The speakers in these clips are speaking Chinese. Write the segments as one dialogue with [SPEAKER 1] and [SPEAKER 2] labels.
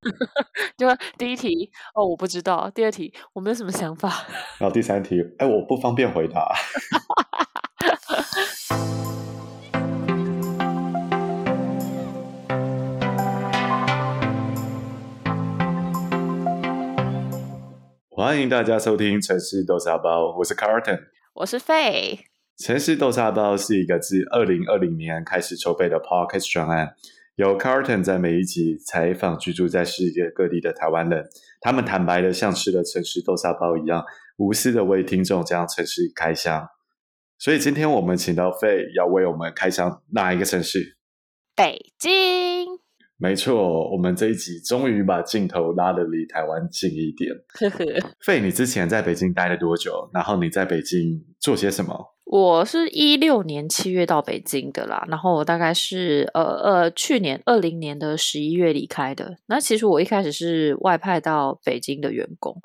[SPEAKER 1] 就第一题哦，我不知道。第二题我没有什么想法。
[SPEAKER 2] 然后第三题，哎，我不方便回答。欢迎大家收听《城市豆沙包》，我是 Carlton，
[SPEAKER 1] 我是 Faye。
[SPEAKER 2] 《城市豆沙包》是一个自二零二零年开始筹备的 Podcast 专案，由 Carlton 在每一集采访居住在世界各地的台湾人，他们坦白的像吃了城市豆沙包一样，无私的为听众将城市开箱。所以今天我们请到费要为我们开箱哪一个城市？
[SPEAKER 1] 北京。
[SPEAKER 2] 没错，我们这一集终于把镜头拉得离台湾近一点。
[SPEAKER 1] 呵呵，
[SPEAKER 2] 费，你之前在北京待了多久？然后你在北京做些什么？
[SPEAKER 1] 我是一六年七月到北京的啦，然后我大概是呃呃去年二零年的十一月离开的。那其实我一开始是外派到北京的员工，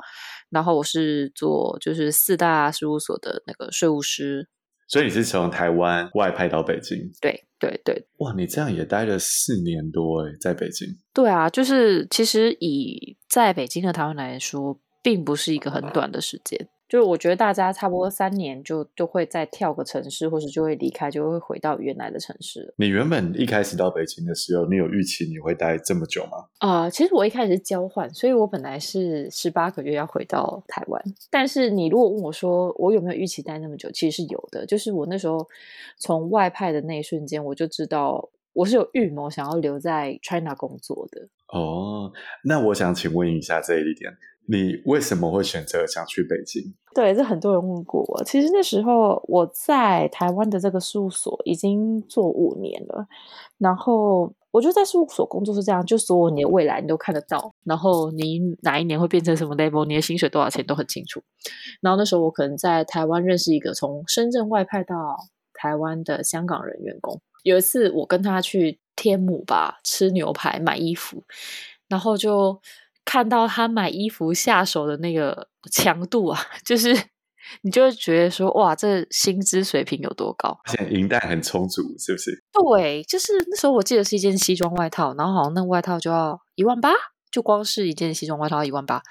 [SPEAKER 1] 然后我是做就是四大事务所的那个税务师。
[SPEAKER 2] 所以你是从台湾外派到北京？
[SPEAKER 1] 对对对。
[SPEAKER 2] 哇，你这样也待了四年多诶，在北京。
[SPEAKER 1] 对啊，就是其实以在北京的台湾来说，并不是一个很短的时间。就是我觉得大家差不多三年就就会再跳个城市，或者就会离开，就会回到原来的城市。
[SPEAKER 2] 你原本一开始到北京的时候，你有预期你会待这么久吗？
[SPEAKER 1] 啊、呃，其实我一开始是交换，所以我本来是十八个月要回到台湾。但是你如果问我说我有没有预期待那么久，其实是有的。就是我那时候从外派的那一瞬间，我就知道我是有预谋想要留在 China 工作的。
[SPEAKER 2] 哦，那我想请问一下这一点。你为什么会选择想去北京？
[SPEAKER 1] 对，这很多人问过我。其实那时候我在台湾的这个事务所已经做五年了，然后我觉得在事务所工作是这样，就所有你的未来你都看得到，然后你哪一年会变成什么 level，你的薪水多少钱都很清楚。然后那时候我可能在台湾认识一个从深圳外派到台湾的香港人员工，有一次我跟他去天母吧吃牛排买衣服，然后就。看到他买衣服下手的那个强度啊，就是你就会觉得说，哇，这薪资水平有多高？
[SPEAKER 2] 而且银弹很充足，是不是？
[SPEAKER 1] 对，就是那时候我记得是一件西装外套，然后好像那个外套就要一万八，就光是一件西装外套要一万八。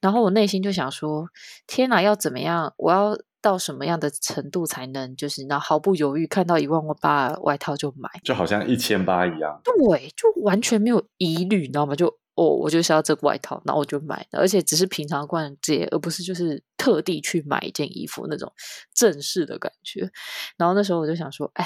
[SPEAKER 1] 然后我内心就想说，天哪，要怎么样？我要到什么样的程度才能就是那毫不犹豫看到一万八外套就买？
[SPEAKER 2] 就好像一千八一样。
[SPEAKER 1] 对，就完全没有疑虑，你知道吗？就。哦，我就是要这个外套，那我就买了，而且只是平常逛街，而不是就是特地去买一件衣服那种正式的感觉。然后那时候我就想说，哎，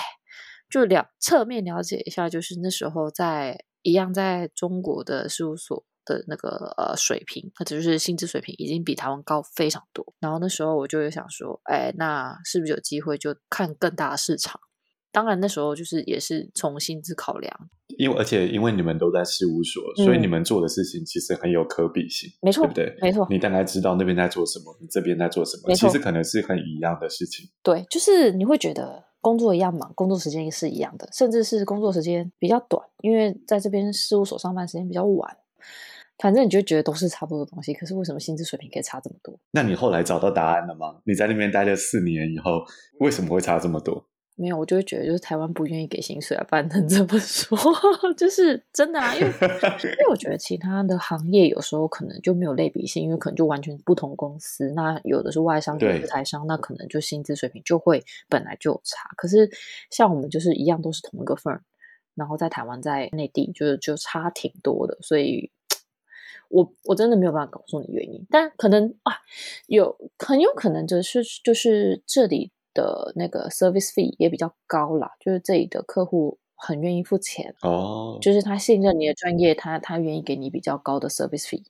[SPEAKER 1] 就了侧面了解一下，就是那时候在一样在中国的事务所的那个呃水平，或者就是薪资水平已经比台湾高非常多。然后那时候我就想说，哎，那是不是有机会就看更大的市场？当然那时候就是也是从薪资考量。
[SPEAKER 2] 因为而且因为你们都在事务所，嗯，所以你们做的事情其实很有可比性，
[SPEAKER 1] 没错，
[SPEAKER 2] 对不对？
[SPEAKER 1] 没错，
[SPEAKER 2] 你大概知道那边在做什么，你这边在做什么，其实可能是很一样的事情。
[SPEAKER 1] 对，就是你会觉得工作一样忙，工作时间也是一样的，甚至是工作时间比较短，因为在这边事务所上班时间比较晚。反正你就觉得都是差不多的东西，可是为什么薪资水平可以差这么多？
[SPEAKER 2] 那你后来找到答案了吗？你在那边待了四年以后，为什么会差这么多？
[SPEAKER 1] 没有，我就会觉得就是台湾不愿意给薪水啊，不然能这么说，就是真的啊，因为 因为我觉得其他的行业有时候可能就没有类比性，因为可能就完全不同公司，那有的是外商，有的是台商，那可能就薪资水平就会本来就有差。可是像我们就是一样都是同一个 firm，然后在台湾在内地就是就差挺多的，所以我我真的没有办法告诉你原因，但可能啊有很有可能就是就是这里。的那个 service fee 也比较高啦，就是这里的客户很愿意付钱
[SPEAKER 2] 哦，oh.
[SPEAKER 1] 就是他信任你的专业，他他愿意给你比较高的 service fee，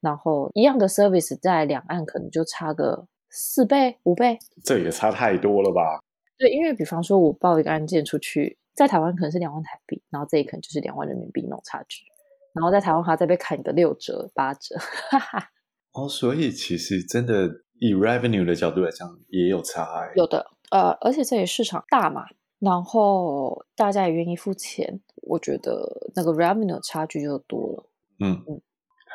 [SPEAKER 1] 然后一样的 service 在两岸可能就差个四倍五倍，
[SPEAKER 2] 这也差太多了吧？
[SPEAKER 1] 对，因为比方说我报一个案件出去，在台湾可能是两万台币，然后这里可能就是两万人民币那种差距，然后在台湾还要再被砍个六折八折，哈哈。
[SPEAKER 2] 哦，所以其实真的。以 revenue 的角度来讲，也有差欸。
[SPEAKER 1] 有的，呃，而且这里市场大嘛，然后大家也愿意付钱，我觉得那个 revenue 差距就多了。
[SPEAKER 2] 嗯嗯，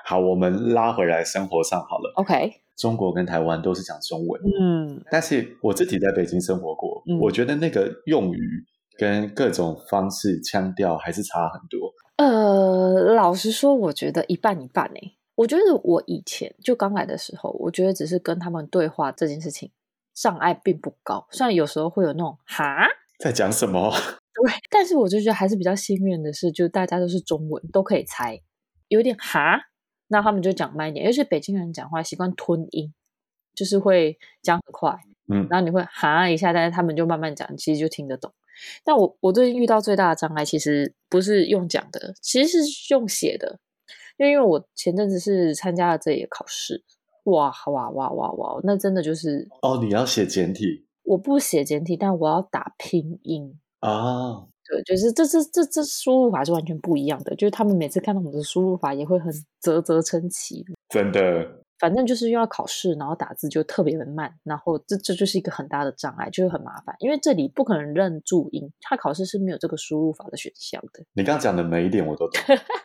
[SPEAKER 2] 好，我们拉回来生活上好了。
[SPEAKER 1] OK，
[SPEAKER 2] 中国跟台湾都是讲中文，
[SPEAKER 1] 嗯，
[SPEAKER 2] 但是我自己在北京生活过，
[SPEAKER 1] 嗯，
[SPEAKER 2] 我觉得那个用语跟各种方式腔调还是差很多。
[SPEAKER 1] 呃，老实说，我觉得一半一半诶。我觉得我以前就刚来的时候，我觉得只是跟他们对话这件事情障碍并不高，虽然有时候会有那种哈
[SPEAKER 2] 在讲什么，
[SPEAKER 1] 对，但是我就觉得还是比较幸运的是，就大家都是中文，都可以猜，有点哈，那他们就讲慢一点，尤其北京人讲话习惯吞音，就是会讲很快，嗯，然后你会哈一下，但是他们就慢慢讲，其实就听得懂。但我我最近遇到最大的障碍，其实不是用讲的，其实是用写的。因为因为我前阵子是参加了这一个考试，哇哇哇哇哇，那真的就是
[SPEAKER 2] 哦，你要写简体，
[SPEAKER 1] 我不写简体，但我要打拼音。
[SPEAKER 2] 啊，
[SPEAKER 1] 对，就是这这这这输入法是完全不一样的，就是他们每次看到我们的输入法也会很啧啧称奇，
[SPEAKER 2] 真的。
[SPEAKER 1] 反正就是又要考试，然后打字就特别的慢，然后这这就是一个很大的障碍，就是很麻烦，因为这里不可能认注音，他考试是没有这个输入法的选项的。
[SPEAKER 2] 你刚刚讲的每一点我都懂，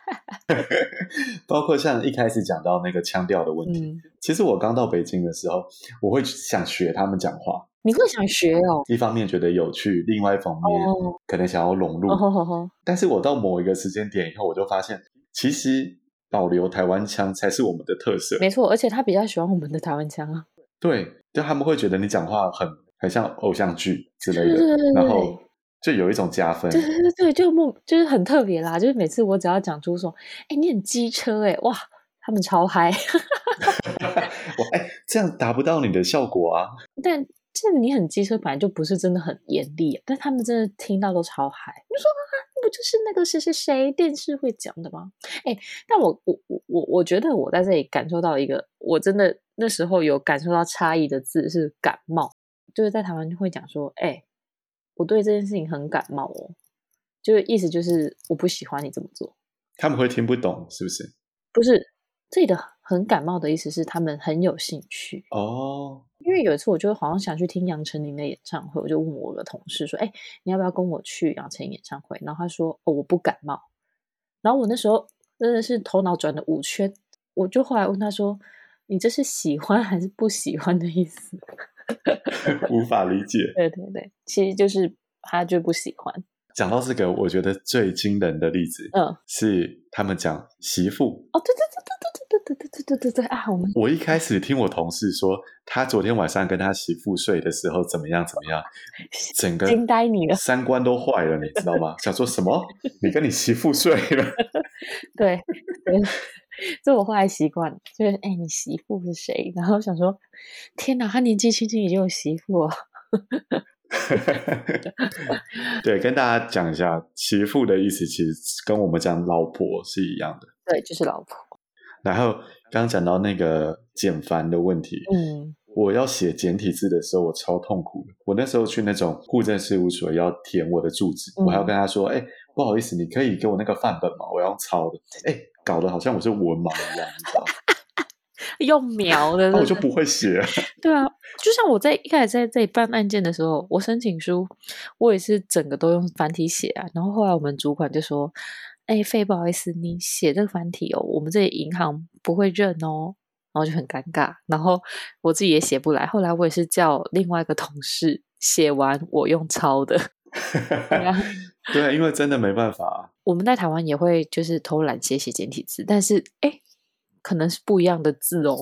[SPEAKER 2] 包括像一开始讲到那个腔调的问题。嗯、其实我刚到北京的时候，我会想学他们讲话。
[SPEAKER 1] 你会想学哦？
[SPEAKER 2] 一方面觉得有趣，另外一方面、哦、可能想要融入。但是我到某一个时间点以后，我就发现其实。保留台湾腔才是我们的特色，
[SPEAKER 1] 没错，而且他比较喜欢我们的台湾腔啊。
[SPEAKER 2] 对，就他们会觉得你讲话很很像偶像剧之类的，对对对对，然后就有一种加分。
[SPEAKER 1] 对对对对，就莫就是很特别啦。就是每次我只要讲出说，哎，你很机车哎，哇，他们超嗨。
[SPEAKER 2] 我，哎，这样达不到你的效果啊。
[SPEAKER 1] 但这你很机车，本来就不是真的很严厉，但他们真的听到都超嗨。你说啊。不就是那个谁谁谁电视会讲的吗？哎，但我我我我我觉得我在这里感受到一个，我真的那时候有感受到差异的字是感冒，就是在台湾会讲说，哎，我对这件事情很感冒哦，就是意思就是我不喜欢你这么做。
[SPEAKER 2] 他们会听不懂是不是？
[SPEAKER 1] 不是，这里的很感冒的意思是他们很有兴趣哦。因为有一次，我就好像想去听杨丞琳的演唱会，我就问我的同事说：“哎，你要不要跟我去杨丞琳演唱会？”然后他说：“哦，我不感冒。”然后我那时候真的是头脑转了五圈，我就后来问他说：“你这是喜欢还是不喜欢的意思？”
[SPEAKER 2] 无法理解。
[SPEAKER 1] 对对对，其实就是他就不喜欢。
[SPEAKER 2] 讲到这个，我觉得最惊人的例子，嗯，是他们讲媳妇。
[SPEAKER 1] 哦，对对对对对。对对对对对对对啊！我们
[SPEAKER 2] 我一开始听我同事说，他昨天晚上跟他媳妇睡的时候怎么样怎么样，整个
[SPEAKER 1] 惊呆你了，
[SPEAKER 2] 三观都坏了，你知道吗？想说什么？你跟你媳妇睡了？
[SPEAKER 1] 对对，这我后来习惯，就是哎，你媳妇是谁？然后想说，天哪，他年纪轻轻已经有媳妇了。
[SPEAKER 2] 对，跟大家讲一下，媳妇的意思其实跟我们讲老婆是一样的。
[SPEAKER 1] 对，就是老婆。
[SPEAKER 2] 然后刚讲到那个简繁的问题，嗯，我要写简体字的时候，我超痛苦的。我那时候去那种户政事务所要填我的住址，嗯、我还要跟他说：“哎，不好意思，你可以给我那个范本吗？我要抄的。”哎，搞得好像我是文盲一样，你知道吗？
[SPEAKER 1] 用描的，
[SPEAKER 2] 我就不会写。
[SPEAKER 1] 对啊，就像我在一开始在这里办案件的时候，我申请书，我也是整个都用繁体写啊。然后后来我们主管就说。哎，费不好意思，你写这个繁体哦，我们这里银行不会认哦，然后就很尴尬，然后我自己也写不来。后来我也是叫另外一个同事写完，我用抄的。
[SPEAKER 2] 对，因为真的没办法。
[SPEAKER 1] 我们在台湾也会就是偷懒写写简体字，但是哎，可能是不一样的字哦。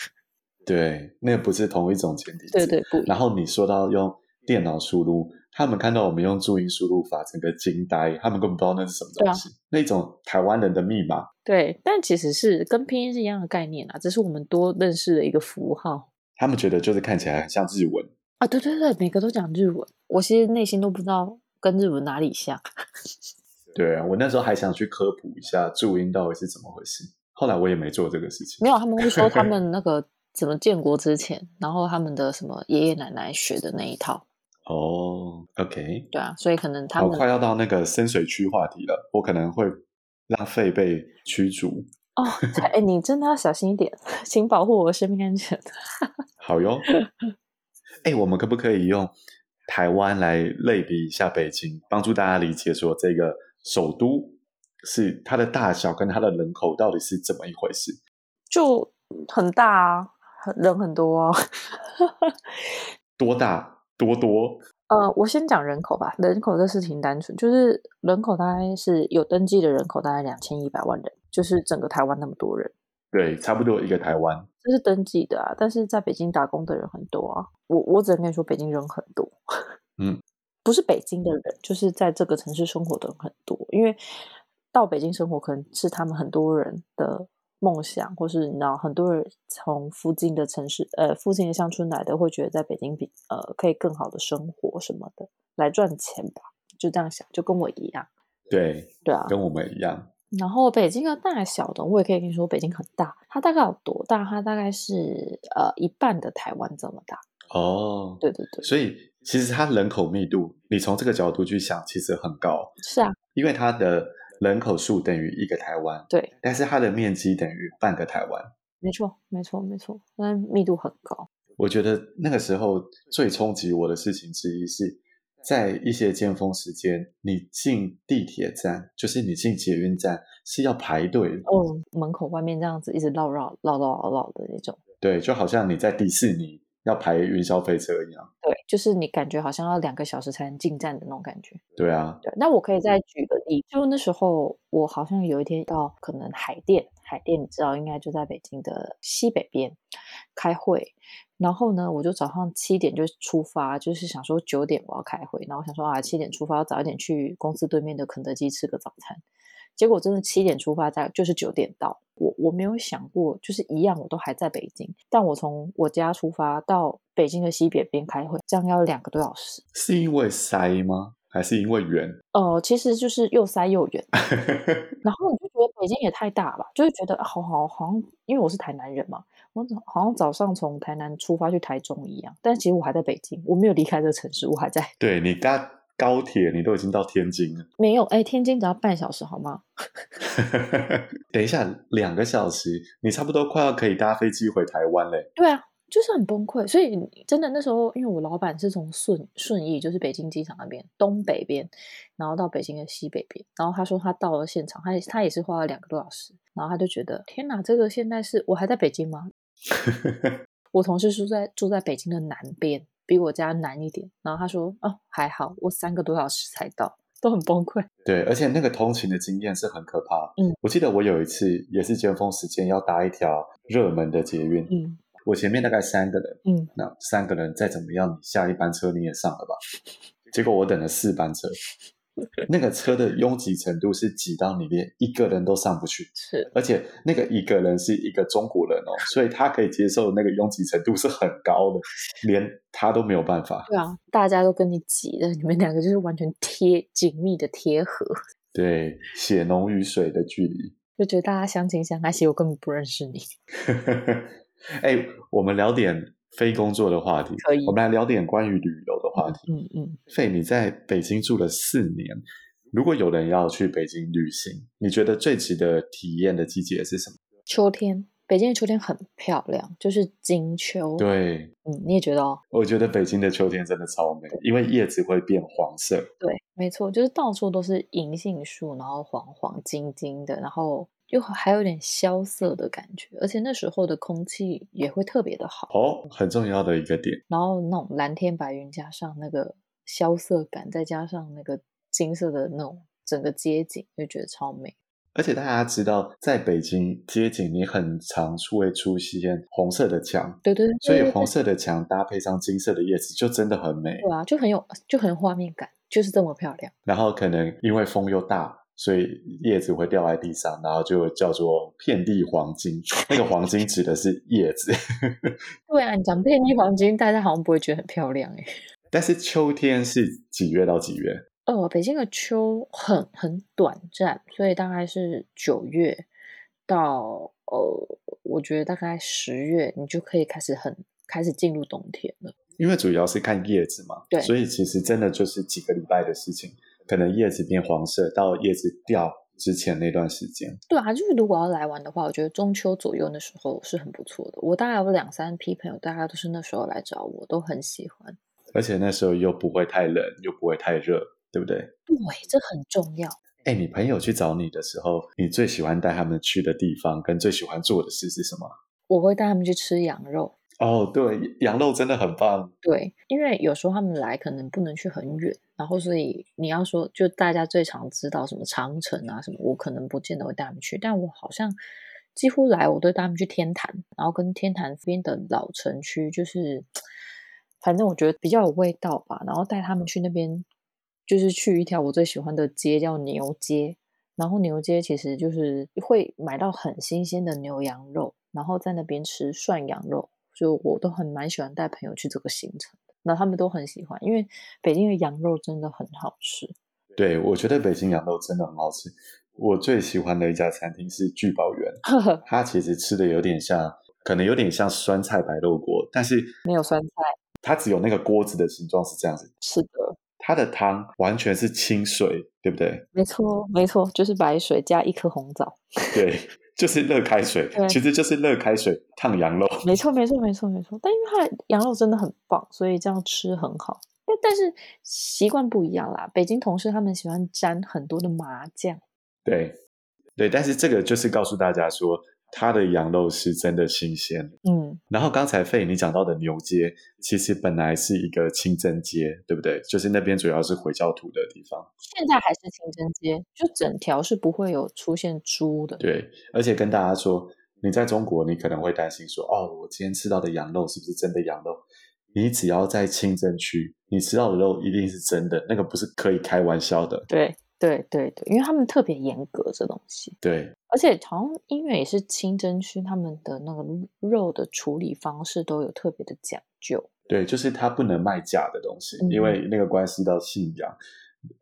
[SPEAKER 2] 对，那不是同一种简体字。
[SPEAKER 1] 对对，不。
[SPEAKER 2] 然后你说到用电脑输入。他们看到我们用注音输入法，整个惊呆。他们根本不知道那是什么东西，啊、那种台湾人的密码。
[SPEAKER 1] 对，但其实是跟拼音是一样的概念啊，这是我们多认识的一个符号。
[SPEAKER 2] 他们觉得就是看起来很像日文
[SPEAKER 1] 啊，对对对，每个都讲日文。我其实内心都不知道跟日文哪里像。
[SPEAKER 2] 对啊，我那时候还想去科普一下注音到底是怎么回事，后来我也没做这个事情。
[SPEAKER 1] 没有，他们会说他们 那个怎么建国之前，然后他们的什么爷爷奶奶学的那一套。
[SPEAKER 2] 哦、oh，OK，
[SPEAKER 1] 对啊，所以可能他们
[SPEAKER 2] 好快要到那个深水区话题了，我可能会让费被驱逐。
[SPEAKER 1] 哦，哎，你真的要小心一点，请保护我的生命安全。
[SPEAKER 2] 好哟，哎，我们可不可以用台湾来类比一下北京，帮助大家理解说这个首都是它的大小跟它的人口到底是怎么一回事？
[SPEAKER 1] 就很大啊，人很多啊，
[SPEAKER 2] 多大？多多
[SPEAKER 1] 呃，我先讲人口吧。人口这事情单纯，就是人口大概是有登记的人口大概两千一百万人，就是整个台湾那么多人。
[SPEAKER 2] 对，差不多一个台湾。
[SPEAKER 1] 这是登记的啊，但是在北京打工的人很多啊。我我只能跟你说，北京人很多。
[SPEAKER 2] 嗯，
[SPEAKER 1] 不是北京的人，就是在这个城市生活的人很多，因为到北京生活可能是他们很多人的。梦想，或是你知道，很多人从附近的城市，呃，附近的乡村来的，会觉得在北京比呃可以更好的生活什么的，来赚钱吧，就这样想，就跟我一样。
[SPEAKER 2] 对
[SPEAKER 1] 对啊，
[SPEAKER 2] 跟我们一样。
[SPEAKER 1] 然后北京的大小的，我也可以跟你说，北京很大，它大概有多大？它大概是呃一半的台湾这么大。
[SPEAKER 2] 哦，
[SPEAKER 1] 对对对。
[SPEAKER 2] 所以其实它人口密度，你从这个角度去想，其实很高。
[SPEAKER 1] 是啊，
[SPEAKER 2] 因为它的。人口数等于一个台湾，
[SPEAKER 1] 对，
[SPEAKER 2] 但是它的面积等于半个台湾，
[SPEAKER 1] 没错，没错，没错，那密度很高。
[SPEAKER 2] 我觉得那个时候最冲击我的事情之一是在一些尖峰时间，你进地铁站，就是你进捷运站是要排队
[SPEAKER 1] 哦，门口外面这样子一直绕绕绕绕绕绕的那种，
[SPEAKER 2] 对，就好像你在迪士尼。要排云霄飞车一样，
[SPEAKER 1] 对，就是你感觉好像要两个小时才能进站的那种感觉。
[SPEAKER 2] 对啊，
[SPEAKER 1] 对。那我可以再举个例，就那时候我好像有一天到可能海淀，海淀你知道应该就在北京的西北边开会，然后呢，我就早上七点就出发，就是想说九点我要开会，然后我想说啊七点出发，要早一点去公司对面的肯德基吃个早餐。结果真的七点出发，在就是九点到。我我没有想过，就是一样，我都还在北京。但我从我家出发到北京的西北边开会，这样要两个多小时。
[SPEAKER 2] 是因为塞吗？还是因为远？
[SPEAKER 1] 哦、呃，其实就是又塞又远。然后你就觉得北京也太大了，就是觉得好好好像，因为我是台南人嘛，我好像早上从台南出发去台中一样。但其实我还在北京，我没有离开这个城市，我还在。
[SPEAKER 2] 对你刚。高铁，你都已经到天津了？
[SPEAKER 1] 没有，哎，天津只要半小时，好吗？
[SPEAKER 2] 等一下，两个小时，你差不多快要可以搭飞机回台湾嘞。
[SPEAKER 1] 对啊，就是很崩溃。所以真的那时候，因为我老板是从顺顺义，就是北京机场那边东北边，然后到北京的西北边，然后他说他到了现场，他他也是花了两个多小时，然后他就觉得天哪，这个现在是我还在北京吗？我同事住在住在北京的南边。比我家难一点，然后他说：“哦，还好，我三个多小时才到，都很崩溃。”
[SPEAKER 2] 对，而且那个通勤的经验是很可怕。
[SPEAKER 1] 嗯，
[SPEAKER 2] 我记得我有一次也是尖峰时间要搭一条热门的捷运，
[SPEAKER 1] 嗯，
[SPEAKER 2] 我前面大概三个人，
[SPEAKER 1] 嗯，
[SPEAKER 2] 那三个人再怎么样，你下一班车你也上了吧？结果我等了四班车。那个车的拥挤程度是挤到你连一个人都上不去，
[SPEAKER 1] 是，
[SPEAKER 2] 而且那个一个人是一个中国人哦，所以他可以接受的那个拥挤程度是很高的，连他都没有办法。
[SPEAKER 1] 对啊，大家都跟你挤的，你们两个就是完全贴紧密的贴合，
[SPEAKER 2] 对，血浓于水的距离，
[SPEAKER 1] 就觉得大家相亲相爱，其实我根本不认识你。
[SPEAKER 2] 哎，我们聊点。非工作的话题，
[SPEAKER 1] 可以。
[SPEAKER 2] 我们来聊点关于旅游的话题。
[SPEAKER 1] 嗯嗯。
[SPEAKER 2] 费，你在北京住了四年，如果有人要去北京旅行，你觉得最值得体验的季节是什么？
[SPEAKER 1] 秋天，北京的秋天很漂亮，就是金秋。
[SPEAKER 2] 对，
[SPEAKER 1] 嗯，你也觉得哦？
[SPEAKER 2] 我觉得北京的秋天真的超美，因为叶子会变黄色。
[SPEAKER 1] 对，没错，就是到处都是银杏树，然后黄黄金金的，然后。又还有点萧瑟的感觉，而且那时候的空气也会特别的好
[SPEAKER 2] 哦，很重要的一个点。
[SPEAKER 1] 然后那种蓝天白云加上那个萧瑟感，再加上那个金色的那种整个街景，就觉得超美。
[SPEAKER 2] 而且大家知道，在北京街景，你很常会出现红色的墙，
[SPEAKER 1] 对对对，
[SPEAKER 2] 所以红色的墙搭配上金色的叶子，就真的很美。
[SPEAKER 1] 对啊，就很有就很有画面感，就是这么漂亮。
[SPEAKER 2] 然后可能因为风又大。所以叶子会掉在地上，然后就叫做遍地黄金。那个黄金指的是叶子。
[SPEAKER 1] 对啊，你讲遍地黄金，大家好像不会觉得很漂亮哎。
[SPEAKER 2] 但是秋天是几月到几月？
[SPEAKER 1] 呃，北京的秋很很短暂，所以大概是九月到呃，我觉得大概十月，你就可以开始很开始进入冬天了。因
[SPEAKER 2] 为主要是看叶子嘛，
[SPEAKER 1] 对，
[SPEAKER 2] 所以其实真的就是几个礼拜的事情。可能叶子变黄色，到叶子掉之前那段时间。对啊，就是如果要来玩的话，我觉得中秋左右那时候是很不错的。我大概有两三批朋友，大概都是那时候来找我，都很喜欢。而且那时候又不会太冷，又不会太热，对不对？对，这很重要。哎，你朋友去找你的时候，你最喜欢带他们去的地方跟最喜欢做的事是什么？我会带他们去吃羊肉。哦，对，羊肉真的很棒。
[SPEAKER 1] 对，因为有时候他们来可能不能去很远，然后所以你要说，就大家最常知道什么长城啊什么，我可能不见得会带他们去，但我好像几乎来我都带他们去天坛，然后跟天坛边的老城区，就是反正我觉得比较有味道吧，然后带他们去那边，就是去一条我最喜欢的街叫牛街，然后牛街其实就是会买到很新鲜的牛羊肉，然后在那边吃涮羊肉。就我都很蛮喜欢带朋友去这个行程，那他们都很喜欢，因为北京的羊肉真的很好吃。
[SPEAKER 2] 对，我觉得北京羊肉真的很好吃。我最喜欢的一家餐厅是聚宝园，它其实吃的有点像，可能有点像酸菜白肉锅，但是
[SPEAKER 1] 没有酸菜，
[SPEAKER 2] 它只有那个锅子的形状是这样子。
[SPEAKER 1] 是的，
[SPEAKER 2] 它的汤完全是清水，对不对？
[SPEAKER 1] 没错，没错，就是白水加一颗红枣。
[SPEAKER 2] 对。就是热开水，其实就是热开水烫羊肉。
[SPEAKER 1] 没错，没错，没错，没错。但因为它的羊肉真的很棒，所以这样吃很好。但但是习惯不一样啦。北京同事他们喜欢沾很多的麻酱。
[SPEAKER 2] 对，对，但是这个就是告诉大家说。它的羊肉是真的新鲜，
[SPEAKER 1] 嗯。然
[SPEAKER 2] 后刚才费你讲到的牛街，其实本来是一个清真街，对不对？就是那边主要是回教徒的地方。
[SPEAKER 1] 现在还是清真街，就整条是不会有出现猪的。
[SPEAKER 2] 对，而且跟大家说，你在中国，你可能会担心说，哦，我今天吃到的羊肉是不是真的羊肉？你只要在清真区，你吃到的肉一定是真的，那个不是可以开玩笑的。
[SPEAKER 1] 对。对对对，因为他们特别严格这东西。
[SPEAKER 2] 对，
[SPEAKER 1] 而且好像音乐也是清真区，他们的那个肉的处理方式都有特别的讲究。
[SPEAKER 2] 对，就是他不能卖假的东西，嗯、因为那个关系到信仰，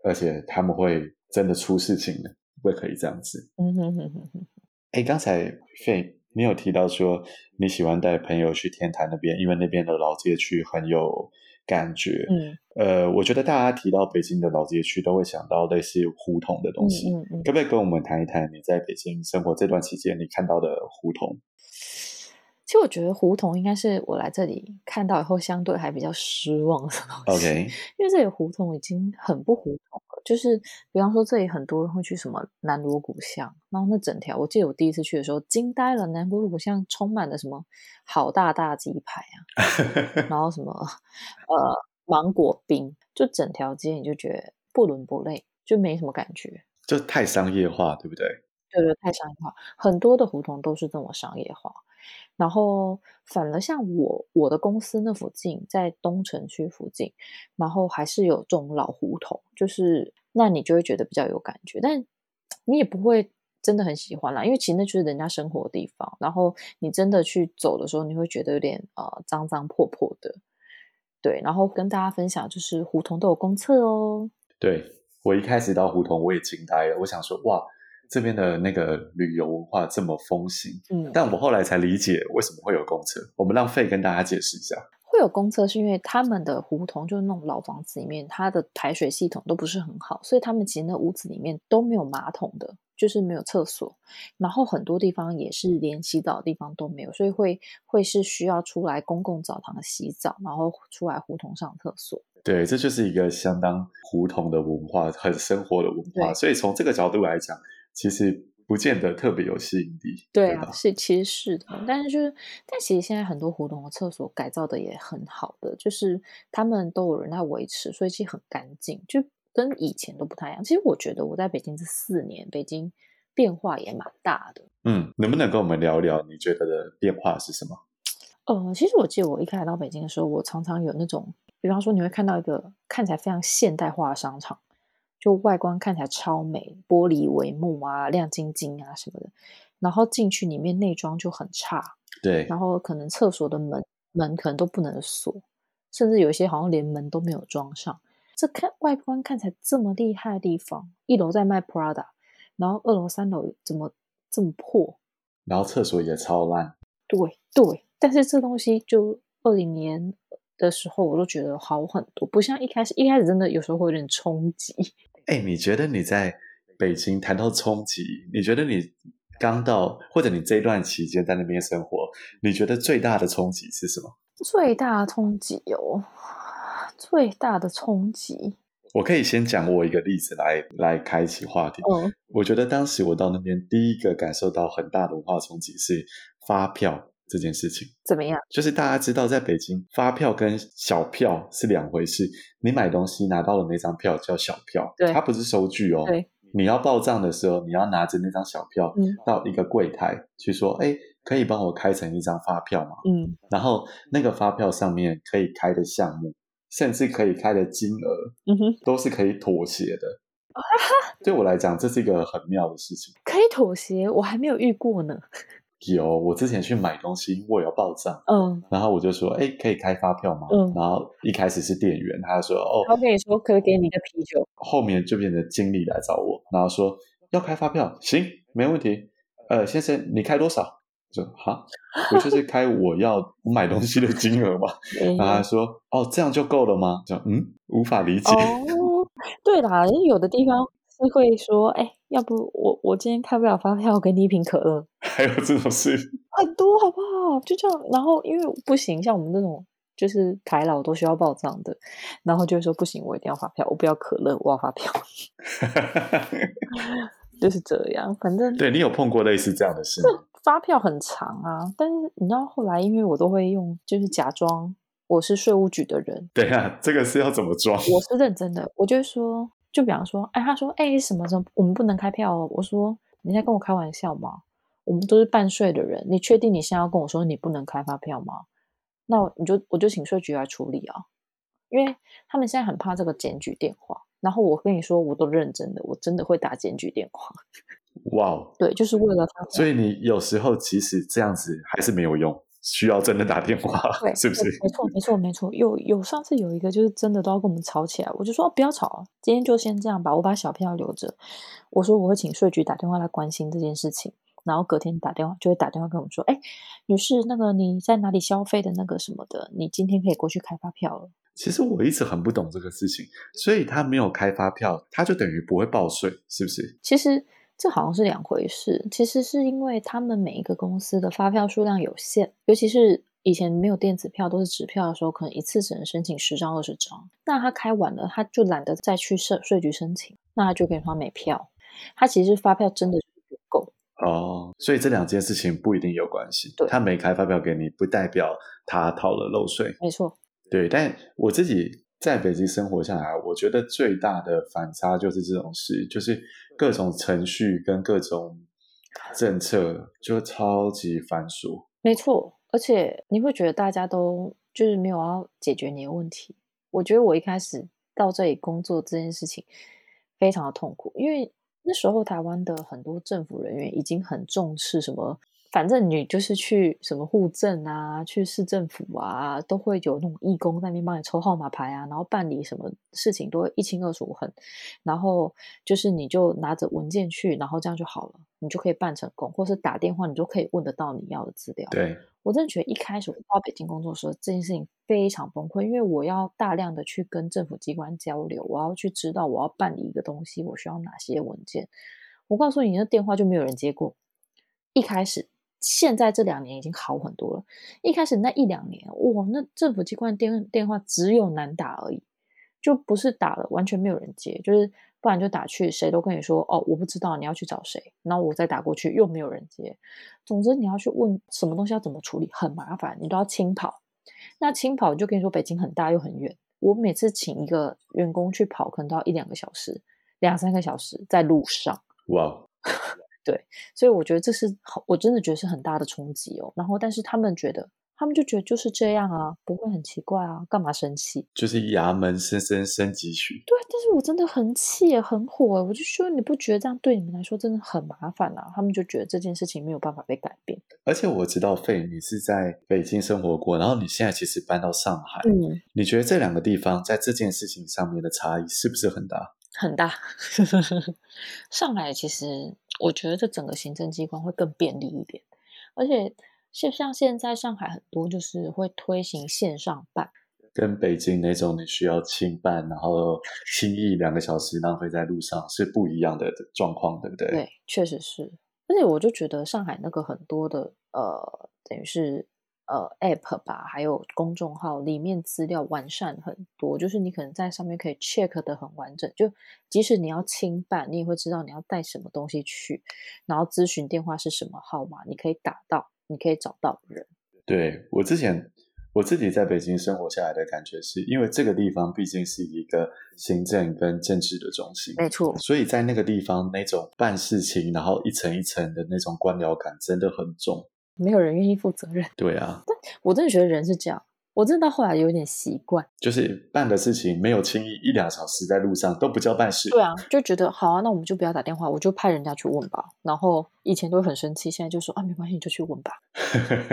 [SPEAKER 2] 而且他们会真的出事情的，不会可以这样子。
[SPEAKER 1] 嗯哼哼哼哼。
[SPEAKER 2] 哎，刚才费你有提到说你喜欢带朋友去天坛那边，因为那边的老街区很有。感觉，
[SPEAKER 1] 嗯，
[SPEAKER 2] 呃，我觉得大家提到北京的老街区，都会想到类似胡同的东西。
[SPEAKER 1] 嗯嗯嗯，
[SPEAKER 2] 可不可以跟我们谈一谈你在北京生活这段期间你看到的胡同？
[SPEAKER 1] 其实我觉得胡同应该是我来这里看到以后相对还比较失望的东西。
[SPEAKER 2] OK，
[SPEAKER 1] 因为这里胡同已经很不胡同了。就是比方说这里很多人会去什么南锣鼓巷，然后那整条，我记得我第一次去的时候惊呆了，南锣鼓巷充满了什么好大大鸡排啊，然后什么呃芒果冰，就整条街你就觉得不伦不类，就没什么感觉，
[SPEAKER 2] 就太商业化，对不对？
[SPEAKER 1] 对对，太商业化，很多的胡同都是这么商业化。然后，反而像我我的公司那附近，在东城区附近，然后还是有这种老胡同，就是那你就会觉得比较有感觉，但你也不会真的很喜欢啦，因为其实那就是人家生活的地方。然后你真的去走的时候，你会觉得有点呃脏脏破破的，对。然后跟大家分享，就是胡同都有公厕哦。
[SPEAKER 2] 对，我一开始到胡同，我也惊呆了，我想说哇。这边的那个旅游文化这么风行，
[SPEAKER 1] 嗯，
[SPEAKER 2] 但我后来才理解为什么会有公厕。我们让费跟大家解释一下，
[SPEAKER 1] 会有公厕是因为他们的胡同就是那种老房子里面，它的排水系统都不是很好，所以他们其实那屋子里面都没有马桶的，就是没有厕所，然后很多地方也是连洗澡的地方都没有，所以会会是需要出来公共澡堂洗澡，然后出来胡同上厕所。
[SPEAKER 2] 对，这就是一个相当胡同的文化，很生活的文化，所以从这个角度来讲。其实不见得特别有吸引力，
[SPEAKER 1] 对啊，是其实是的，但是就是，但其实现在很多胡同的厕所改造的也很好的，就是他们都有人在维持，所以其实很干净，就跟以前都不太一样。其实我觉得我在北京这四年，北京变化也蛮大的。
[SPEAKER 2] 嗯，能不能跟我们聊聊你觉得的变化是什么？
[SPEAKER 1] 呃，其实我记得我一开始到北京的时候，我常常有那种，比方说你会看到一个看起来非常现代化的商场。就外观看起来超美，玻璃帷幕啊，亮晶晶啊什么的，然后进去里面内装就很差，
[SPEAKER 2] 对，
[SPEAKER 1] 然后可能厕所的门门可能都不能锁，甚至有一些好像连门都没有装上。这看外观看起来这么厉害的地方，一楼在卖 Prada，然后二楼三楼怎么这么破？
[SPEAKER 2] 然后厕所也超烂。
[SPEAKER 1] 对对，但是这东西就二零年的时候，我都觉得好很多，不像一开始，一开始真的有时候会有点冲击。
[SPEAKER 2] 哎，你觉得你在北京谈到冲击，你觉得你刚到，或者你这一段期间在那边生活，你觉得最大的冲击是什么？
[SPEAKER 1] 最大的冲击哦，最大的冲击。
[SPEAKER 2] 我可以先讲我一个例子来来开启
[SPEAKER 1] 话题。
[SPEAKER 2] 我觉得当时我到那边第一个感受到很大的文化冲击是发票这件事情。
[SPEAKER 1] 怎么样？
[SPEAKER 2] 就是大家知道，在北京发票跟小票是两回事。你买东西拿到的那张票叫小票，
[SPEAKER 1] 对，
[SPEAKER 2] 它不是收据哦。
[SPEAKER 1] 对，
[SPEAKER 2] 你要报账的时候，你要拿着那张小票，嗯，到一个柜台去说，哎，可以帮我开成一张发票吗？
[SPEAKER 1] 嗯，
[SPEAKER 2] 然后那个发票上面可以开的项目，甚至可以开的金额，
[SPEAKER 1] 嗯哼，
[SPEAKER 2] 都是可以妥协的。对我来讲，这是一个很妙的事情。
[SPEAKER 1] 可以妥协，我还没有遇过呢。
[SPEAKER 2] 有，我之前去买东西，我也要报账，
[SPEAKER 1] 嗯，
[SPEAKER 2] 然后我就说，哎，可以开发票吗？
[SPEAKER 1] 嗯，
[SPEAKER 2] 然后一开始是店员，他就说，哦，
[SPEAKER 1] 他跟你说可以给你个啤酒，
[SPEAKER 2] 后面就变成经理来找我，然后说要开发票，行，没问题。呃，先生，你开多少？我说好，我就是开我要买东西的金额嘛。然后他说，哦，这样就够了吗？就嗯，无法理解。
[SPEAKER 1] 哦，对啦，有的地方。是会说，哎，要不我我今天开不了发票，我给你一瓶可乐。
[SPEAKER 2] 还有这种事？
[SPEAKER 1] 很多，好不好？就这样。然后因为不行，像我们这种就是台老都需要报账的，然后就说不行，我一定要发票，我不要可乐，我要发票。就是这样，反正
[SPEAKER 2] 对你有碰过类似这样的事吗？
[SPEAKER 1] 发票很长啊，但是你知道后来，因为我都会用，就是假装我是税务局的人。
[SPEAKER 2] 对啊，这个是要怎么装？
[SPEAKER 1] 我是认真的，我就会说。就比方说，哎，他说，哎，什么什么，我们不能开票哦。我说，你在跟我开玩笑吗？我们都是办税的人，你确定你现在要跟我说你不能开发票吗？那你就我就请税局来处理啊，因为他们现在很怕这个检举电话。然后我跟你说，我都认真的，我真的会打检举电话。
[SPEAKER 2] 哇哦，
[SPEAKER 1] 对，就是为了他。
[SPEAKER 2] 所以你有时候其实这样子还是没有用。需要真的打电话，对，是不是？
[SPEAKER 1] 没错，没错，没错。有有上次有一个就是真的都要跟我们吵起来，我就说不要吵，今天就先这样吧，我把小票留着。我说我会请税局打电话来关心这件事情，然后隔天打电话就会打电话跟我们说，哎，女士，那个你在哪里消费的那个什么的，你今天可以过去开发票了。
[SPEAKER 2] 其实我一直很不懂这个事情，所以他没有开发票，他就等于不会报税，是不是？
[SPEAKER 1] 其实。这好像是两回事，其实是因为他们每一个公司的发票数量有限，尤其是以前没有电子票，都是纸票的时候，可能一次只能申请十张、二十张。那他开完了，他就懒得再去税税局申请，那他就给他没票。他其实发票真的是不够
[SPEAKER 2] 哦，所以这两件事情不一定有关系。
[SPEAKER 1] 对，
[SPEAKER 2] 他没开发票给你，不代表他逃了漏税。
[SPEAKER 1] 没错，
[SPEAKER 2] 对，但我自己。在北京生活下来，我觉得最大的反差就是这种事，就是各种程序跟各种政策就超级繁琐。
[SPEAKER 1] 没错，而且你会觉得大家都就是没有要解决你的问题。我觉得我一开始到这里工作这件事情非常的痛苦，因为那时候台湾的很多政府人员已经很重视什么。反正你就是去什么户政啊，去市政府啊，都会有那种义工在那边帮你抽号码牌啊，然后办理什么事情都会一清二楚很。然后就是你就拿着文件去，然后这样就好了，你就可以办成功，或是打电话你就可以问得到你要的资料。
[SPEAKER 2] 对，
[SPEAKER 1] 我真的觉得一开始我到北京工作的时候，这件事情非常崩溃，因为我要大量的去跟政府机关交流，我要去知道我要办理一个东西，我需要哪些文件。我告诉你，那电话就没有人接过，一开始。现在这两年已经好很多了。一开始那一两年，哇，那政府机关电电话只有难打而已，就不是打了完全没有人接，就是不然就打去，谁都跟你说哦，我不知道你要去找谁，然后我再打过去又没有人接。总之你要去问什么东西要怎么处理，很麻烦，你都要清跑。那清跑就跟你说北京很大又很远，我每次请一个员工去跑，可能都要一两个小时，两三个小时在路上。
[SPEAKER 2] 哇。
[SPEAKER 1] 对，所以我觉得这是好，我真的觉得是很大的冲击哦。然后，但是他们觉得，他们就觉得就是这样啊，不会很奇怪啊，干嘛生气？
[SPEAKER 2] 就是衙门深深深几许。
[SPEAKER 1] 对，但是我真的很气，很火，我就说你不觉得这样对你们来说真的很麻烦啊？他们就觉得这件事情没有办法被改变。
[SPEAKER 2] 而且我知道费，你是在北京生活过，然后你现在其实搬到上海，
[SPEAKER 1] 嗯，
[SPEAKER 2] 你觉得这两个地方在这件事情上面的差异是不是很大？
[SPEAKER 1] 很大。上海其实。我觉得这整个行政机关会更便利一点，而且就像现在上海很多就是会推行线上办，
[SPEAKER 2] 跟北京那种你需要亲办，然后轻易两个小时浪费在路上是不一样的状况，对不对？
[SPEAKER 1] 对，确实是。而且我就觉得上海那个很多的呃，等于是。呃，App 吧，还有公众号里面资料完善很多，就是你可能在上面可以 check 的很完整，就即使你要清办，你也会知道你要带什么东西去，然后咨询电话是什么号码，你可以打到，你可以找到人。
[SPEAKER 2] 对，我之前我自己在北京生活下来的感觉是，因为这个地方毕竟是一个行政跟政治的中心，
[SPEAKER 1] 没错，
[SPEAKER 2] 所以在那个地方那种办事情，然后一层一层的那种官僚感真的很重，
[SPEAKER 1] 没有人愿意负责任。
[SPEAKER 2] 对啊，
[SPEAKER 1] 但我真的觉得人是这样。我真的到后来有点习惯，
[SPEAKER 2] 就是办的事情没有轻易一两小时在路上都不叫办事。
[SPEAKER 1] 对啊，就觉得好啊，那我们就不要打电话，我就派人家去问吧。然后以前都很生气，现在就说啊，没关系，你就去问吧。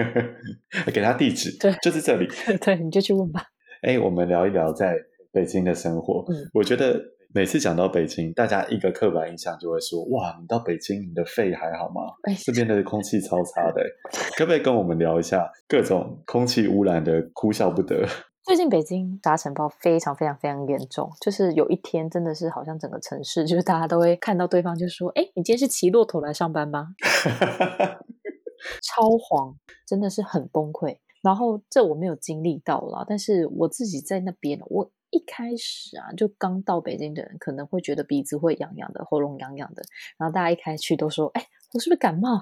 [SPEAKER 2] 给他地址，
[SPEAKER 1] 对，
[SPEAKER 2] 就是这里。
[SPEAKER 1] 对，你就去问吧。
[SPEAKER 2] 哎，我们聊一聊在北京的生活。
[SPEAKER 1] 嗯，
[SPEAKER 2] 我觉得。每次讲到北京，大家一个刻板印象就会说：“哇，你到北京，你的肺还好吗？
[SPEAKER 1] 哎，
[SPEAKER 2] 这边的空气超差的。”可不可以跟我们聊一下各种空气污染的哭笑不得？
[SPEAKER 1] 最近北京沙尘暴非常非常非常严重，就是有一天真的是好像整个城市，就是大家都会看到对方就说：“哎，你今天是骑骆驼来上班吗？” 超黄，真的是很崩溃。然后这我没有经历到啦，但是我自己在那边我。一开始啊，就刚到北京的人可能会觉得鼻子会痒痒的，喉咙痒痒的。然后大家一开始去都说：“哎，我是不是感冒？”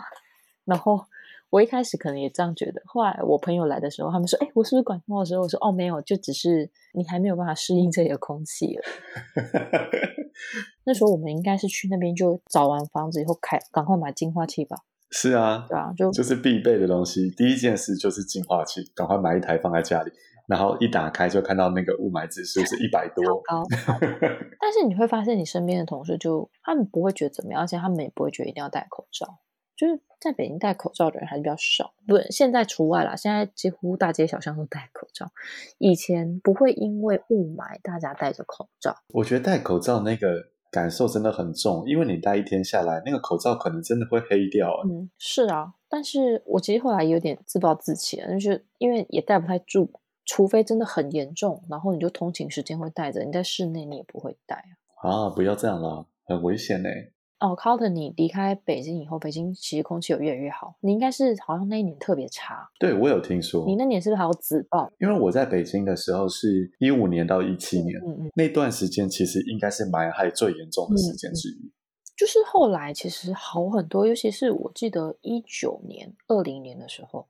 [SPEAKER 1] 然后我一开始可能也这样觉得。后来我朋友来的时候，他们说：“哎，我是不是感冒？”的时候，我说：“哦，没有，就只是你还没有办法适应这里的空气了。”那时候我们应该是去那边就找完房子以后开，赶快买净化器吧。
[SPEAKER 2] 是啊，
[SPEAKER 1] 对啊，就
[SPEAKER 2] 就是必备的东西。第一件事就是净化器，赶快买一台放在家里。然后一打开就看到那个雾霾指数是一百多，
[SPEAKER 1] 高。但是你会发现，你身边的同事就他们不会觉得怎么样，而且他们也不会觉得一定要戴口罩。就是在北京戴口罩的人还是比较少，不，现在除外啦。现在几乎大街小巷都戴口罩。以前不会因为雾霾大家戴着口罩。
[SPEAKER 2] 我觉得戴口罩那个感受真的很重，因为你戴一天下来，那个口罩可能真的会黑掉。
[SPEAKER 1] 嗯，是啊。但是我其实后来有点自暴自弃了，就是因为也戴不太住。除非真的很严重，然后你就通勤时间会戴着，你在室内你也不会戴啊。
[SPEAKER 2] 啊，不要这样啦，很危险呢。
[SPEAKER 1] 哦，Carlton，你离开北京以后，北京其实空气有越来越好。你应该是好像那一年特别差。
[SPEAKER 2] 对，我有听说。
[SPEAKER 1] 你那年是不是还有紫爆？
[SPEAKER 2] 因为我在北京的时候是一五年到一七年，
[SPEAKER 1] 嗯嗯，
[SPEAKER 2] 那段时间其实应该是霾害最严重的时间之一。
[SPEAKER 1] 嗯嗯。就是后来其实好很多，尤其是我记得一九年、二零年的时候，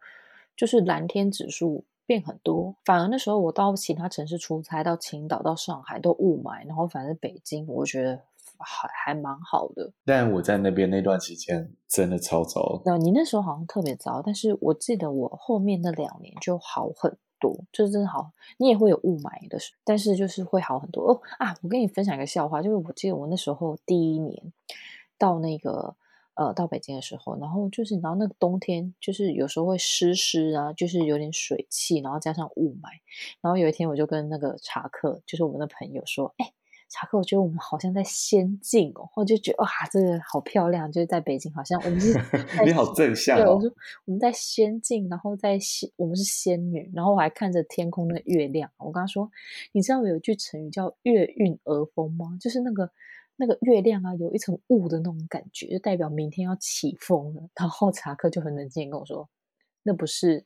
[SPEAKER 1] 就是蓝天指数。变很多，反而那时候我到其他城市出差，到青岛、到上海都雾霾，然后反正北京我觉得还还蛮好的。
[SPEAKER 2] 但我在那边那段期间真的超糟。
[SPEAKER 1] 那你那时候好像特别糟，但是我记得我后面那两年就好很多，就是真的好。你也会有雾霾的，但是就是会好很多哦啊！我跟你分享一个笑话，就是我记得我那时候第一年到那个。呃，到北京的时候，然后就是，然后那个冬天就是有时候会湿湿啊，就是有点水汽，然后加上雾霾。然后有一天，我就跟那个查克，就是我们的朋友说：“哎，查克，我觉得我们好像在仙境哦。”我就觉得哇，这个好漂亮，就是在北京，好像我们是
[SPEAKER 2] 你好正向哦。
[SPEAKER 1] 对，我说我们在仙境，然后在仙，我们是仙女。然后我还看着天空的月亮。我跟他说：“你知道有一句成语叫‘月晕而风’吗？就是那个。”那个月亮啊，有一层雾的那种感觉，就代表明天要起风了。然后查克就很冷静跟我说：“那不是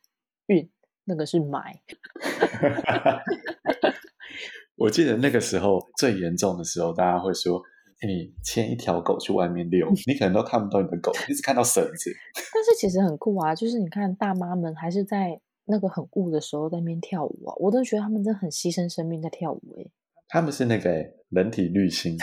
[SPEAKER 1] 运，那个是霾。”
[SPEAKER 2] 我记得那个时候最严重的时候，大家会说：“你牵一条狗去外面遛，你可能都看不到你的狗，你只看到绳子。”
[SPEAKER 1] 但是其实很酷啊，就是你看大妈们还是在那个很雾的时候在那边跳舞啊，我都觉得他们真的很牺牲生命在跳舞诶。
[SPEAKER 2] 他们是那个人体滤芯。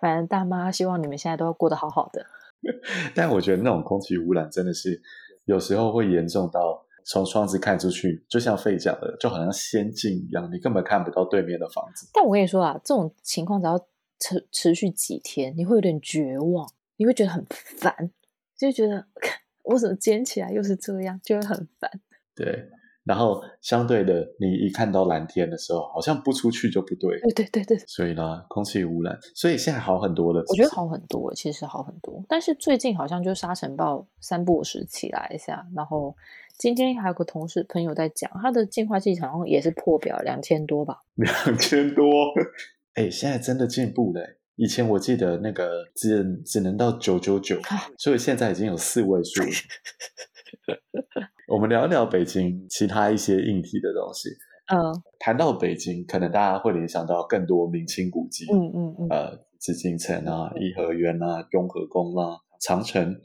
[SPEAKER 1] 反正大妈希望你们现在都要过得好好的。
[SPEAKER 2] 但我觉得那种空气污染真的是有时候会严重到从窗子看出去，就像费讲的，就好像仙境一样，你根本看不到对面的房子。
[SPEAKER 1] 但我跟你说啊，这种情况只要持持续几天，你会有点绝望，你会觉得很烦，就觉得 我怎么捡起来又是这样，就会很烦。
[SPEAKER 2] 对。然后相对的，你一看到蓝天的时候，好像不出去就不对。
[SPEAKER 1] 对对对对。
[SPEAKER 2] 所以呢，空气污染，所以现在好很多了。
[SPEAKER 1] 我觉得好很多，其实好很多。但是最近好像就沙尘暴三不五时起来一下，然后今天还有个同事朋友在讲，他的净化器好像也是破表两千多吧？
[SPEAKER 2] 两千多？哎，现在真的进步了。以前我记得那个只只能到九九九，所以现在已经有四位数了。我们聊一聊北京其他一些硬体的东西。
[SPEAKER 1] 嗯，
[SPEAKER 2] 谈到北京，可能大家会联想到更多明清古迹。
[SPEAKER 1] 嗯嗯嗯。
[SPEAKER 2] 呃，紫禁城啊，颐和园啊，雍和宫啊，长城。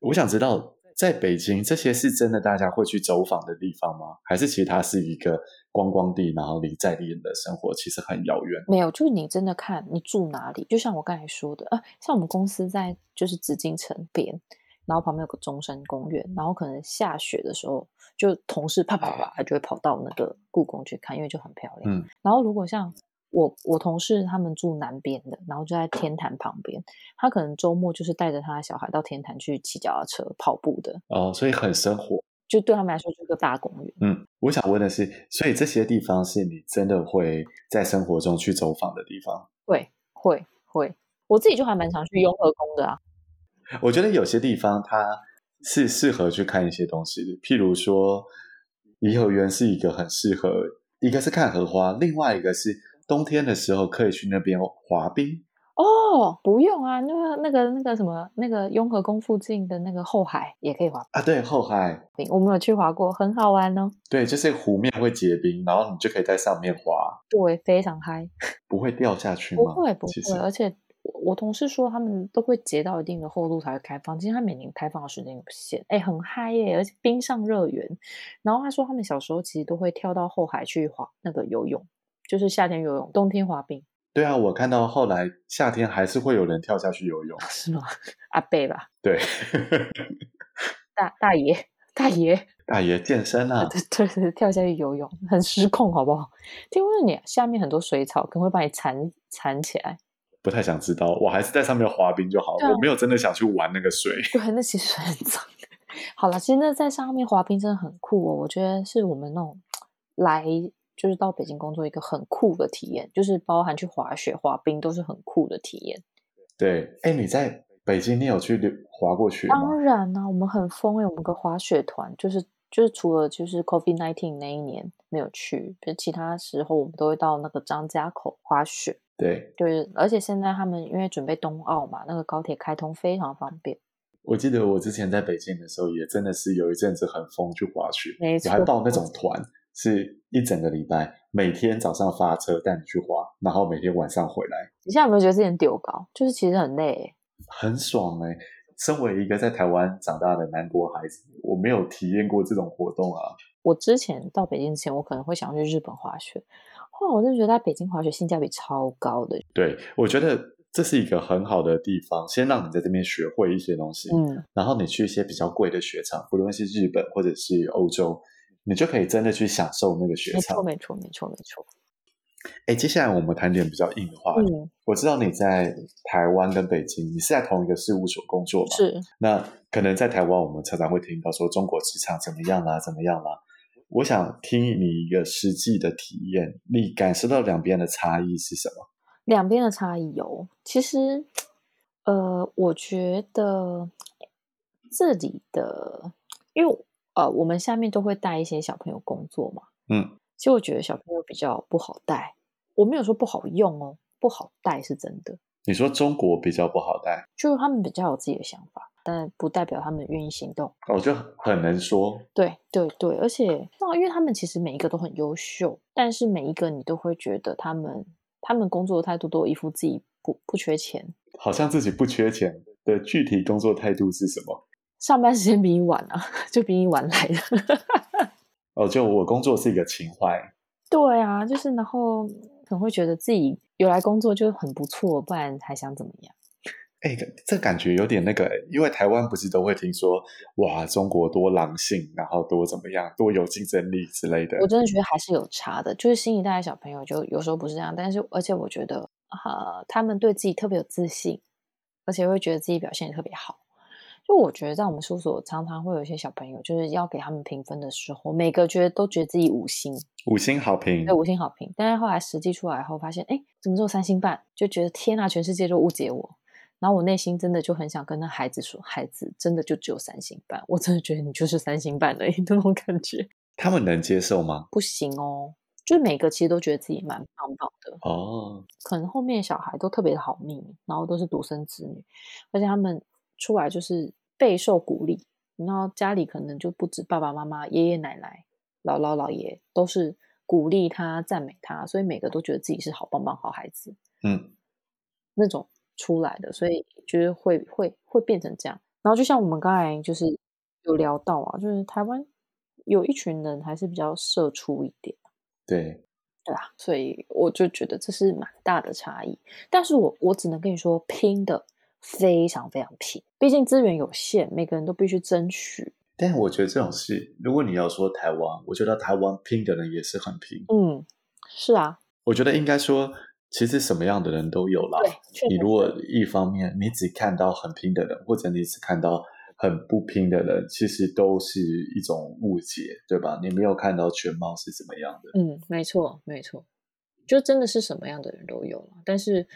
[SPEAKER 2] 我想知道，在北京，这些是真的大家会去走访的地方吗？还是其实它是一个观光地，然后离在地人的生活其实很遥远？
[SPEAKER 1] 没有，就是你真的看你住哪里，就像我刚才说的，啊，像我们公司在就是紫禁城边，然后旁边有个中山公园，然后可能下雪的时候，就同事啪啪啪就会跑到那个故宫去看，因为就很漂亮。嗯，然后如果像。我我同事他们住南边的，然后就在天坛旁边。他可能周末就是带着他的小孩到天坛去骑脚踏车、跑步的。
[SPEAKER 2] 哦，所以很生活，
[SPEAKER 1] 就对他们来说就是个大公园。
[SPEAKER 2] 嗯，我想问的是，所以这些地方是你真的会在生活中去走访的地方？
[SPEAKER 1] 会会会，我自己就还蛮常去雍和宫的啊。
[SPEAKER 2] 我觉得有些地方它是适合去看一些东西的，譬如说颐和园是一个很适合，一个是看荷花，另外一个是。冬天的时候可以去那边滑冰
[SPEAKER 1] 哦，不用啊，那个那个那个什么，那个雍和宫附近的那个后海也可以滑
[SPEAKER 2] 啊。对，后海，
[SPEAKER 1] 我没有去滑过，很好玩哦。
[SPEAKER 2] 对，就是湖面会结冰，然后你就可以在上面滑，
[SPEAKER 1] 对，非常嗨，
[SPEAKER 2] 不会掉下去吗？
[SPEAKER 1] 不会，不会。而且我同事说他们都会截到一定的厚度才会开放，其实他每年开放的时间有限。哎，很嗨耶，而且冰上乐园。然后他说他们小时候其实都会跳到后海去滑那个游泳。就是夏天游泳，冬天滑冰。
[SPEAKER 2] 对啊，我看到后来夏天还是会有人跳下去游泳，
[SPEAKER 1] 是吗？阿贝吧？
[SPEAKER 2] 对，
[SPEAKER 1] 大大爷，大爷，
[SPEAKER 2] 大爷 健身啊！
[SPEAKER 1] 对对对，跳下去游泳很失控，好不好？听说你下面很多水草，可能会把你缠缠起来。
[SPEAKER 2] 不太想知道，我还是在上面滑冰就好了。啊、我没有真的想去玩那个水。
[SPEAKER 1] 对，那其实很脏。好了，其实那在上面滑冰真的很酷哦。我觉得是我们那种来。就是到北京工作一个很酷的体验，就是包含去滑雪、滑冰都是很酷的体验。
[SPEAKER 2] 对，哎，你在北京，你有去滑过雪吗？
[SPEAKER 1] 当然啦、啊，我们很疯哎，我们个滑雪团，就是就是除了就是 COVID nineteen 那一年没有去，就其他时候我们都会到那个张家口滑雪。
[SPEAKER 2] 对，
[SPEAKER 1] 就是而且现在他们因为准备冬奥嘛，那个高铁开通非常方便。
[SPEAKER 2] 我记得我之前在北京的时候，也真的是有一阵子很疯去滑雪，
[SPEAKER 1] 没错，
[SPEAKER 2] 我还报那种团。是一整个礼拜，每天早上发车带你去滑，然后每天晚上回来。
[SPEAKER 1] 你现在有没有觉得自己丢高？就是其实很累，
[SPEAKER 2] 很爽哎！身为一个在台湾长大的南国孩子，我没有体验过这种活动啊。
[SPEAKER 1] 我之前到北京之前，我可能会想去日本滑雪，后来我真的觉得在北京滑雪性价比超高的。
[SPEAKER 2] 对，我觉得这是一个很好的地方，先让你在这边学会一些东西，嗯，然后你去一些比较贵的雪场，不论是日本或者是欧洲。你就可以真的去享受那个雪场。
[SPEAKER 1] 没错，没错，没错，没错。
[SPEAKER 2] 哎，接下来我们谈点比较硬的话题。嗯，我知道你在台湾跟北京，你是在同一个事务所工作嘛？
[SPEAKER 1] 是。
[SPEAKER 2] 那可能在台湾，我们常常会听到说中国职场怎么样啦，怎么样啦。我想听你一个实际的体验，你感受到两边的差异是什么？
[SPEAKER 1] 两边的差异有，其实，呃，我觉得这里的，因为。呃，我们下面都会带一些小朋友工作嘛。
[SPEAKER 2] 嗯，
[SPEAKER 1] 其实我觉得小朋友比较不好带，我没有说不好用哦，不好带是真的。
[SPEAKER 2] 你说中国比较不好带，
[SPEAKER 1] 就是他们比较有自己的想法，但不代表他们愿意行动。
[SPEAKER 2] 我就很能说。
[SPEAKER 1] 对对对，而且那因为他们其实每一个都很优秀，但是每一个你都会觉得他们他们工作的态度都一副自己不不缺钱，
[SPEAKER 2] 好像自己不缺钱的具体工作态度是什么？
[SPEAKER 1] 上班时间比你晚啊，就比你晚来的。
[SPEAKER 2] 哦，就我工作是一个情怀。
[SPEAKER 1] 对啊，就是然后可能会觉得自己有来工作就很不错，不然还想怎么样？
[SPEAKER 2] 哎，这感觉有点那个，因为台湾不是都会听说哇，中国多狼性，然后多怎么样，多有竞争力之类的。
[SPEAKER 1] 我真的觉得还是有差的，就是新一代的小朋友就有时候不是这样，但是而且我觉得呃，他们对自己特别有自信，而且会觉得自己表现也特别好。就我觉得，在我们事务所常常会有一些小朋友，就是要给他们评分的时候，每个觉得都觉得自己五星，
[SPEAKER 2] 五星好评，
[SPEAKER 1] 对，五星好评。但是后来实际出来后，发现，哎，怎么只有三星半？就觉得天哪，全世界都误解我。然后我内心真的就很想跟那孩子说，孩子真的就只有三星半，我真的觉得你就是三星半而已，那种感觉。
[SPEAKER 2] 他们能接受吗？
[SPEAKER 1] 不行哦，就是每个其实都觉得自己蛮棒棒的
[SPEAKER 2] 哦。
[SPEAKER 1] 可能后面小孩都特别的好命，然后都是独生子女，而且他们。出来就是备受鼓励，然后家里可能就不止爸爸妈妈、爷爷奶奶、姥姥姥爷都是鼓励他、赞美他，所以每个都觉得自己是好棒棒、好孩子，
[SPEAKER 2] 嗯，
[SPEAKER 1] 那种出来的，所以就是会会会变成这样。然后就像我们刚才就是有聊到啊，就是台湾有一群人还是比较社畜一点。
[SPEAKER 2] 对，
[SPEAKER 1] 对啊，所以我就觉得这是蛮大的差异。但是我我只能跟你说，拼的非常非常拼，毕竟资源有限，每个人都必须争取。
[SPEAKER 2] 但我觉得这种事，如果你要说台湾，我觉得台湾拼的人也是很拼。
[SPEAKER 1] 嗯，是啊。
[SPEAKER 2] 我觉得应该说，其实什么样的人都有啦。
[SPEAKER 1] 对，
[SPEAKER 2] 你如果一方面你只看到很拼的人，或者你只看到很不拼的人，其实都是一种误解，对吧？你没有看到全貌是怎么样的。
[SPEAKER 1] 嗯，没错，没错，就真的是什么样的人都有了。但是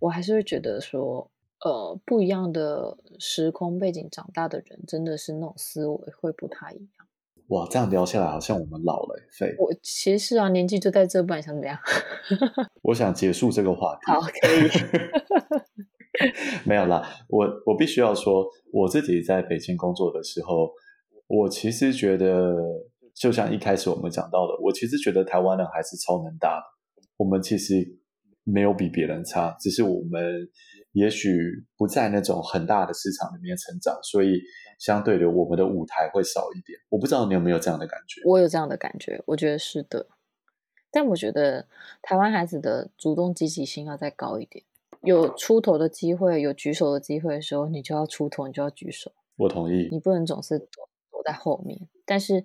[SPEAKER 1] 我还是会觉得说。呃，不一样的时空背景长大的人，真的是那种思维会不太一样。
[SPEAKER 2] 哇，这样聊下来，好像我们老了，废。
[SPEAKER 1] 我其实是啊，年纪就在这，不然想怎么样？
[SPEAKER 2] 我想结束这个话题。
[SPEAKER 1] 好，可以。
[SPEAKER 2] 没有啦，我我必须要说，我自己在北京工作的时候，我其实觉得，就像一开始我们讲到的，我其实觉得台湾人还是超能打的。我们其实没有比别人差，只是我们。也许不在那种很大的市场里面成长，所以相对的，我们的舞台会少一点。我不知道你有没有这样的感觉？
[SPEAKER 1] 我有这样的感觉，我觉得是的。但我觉得台湾孩子的主动积极性要再高一点，有出头的机会，有举手的机会的时候，你就要出头，你就要举手。
[SPEAKER 2] 我同意，
[SPEAKER 1] 你不能总是躲躲在后面。但是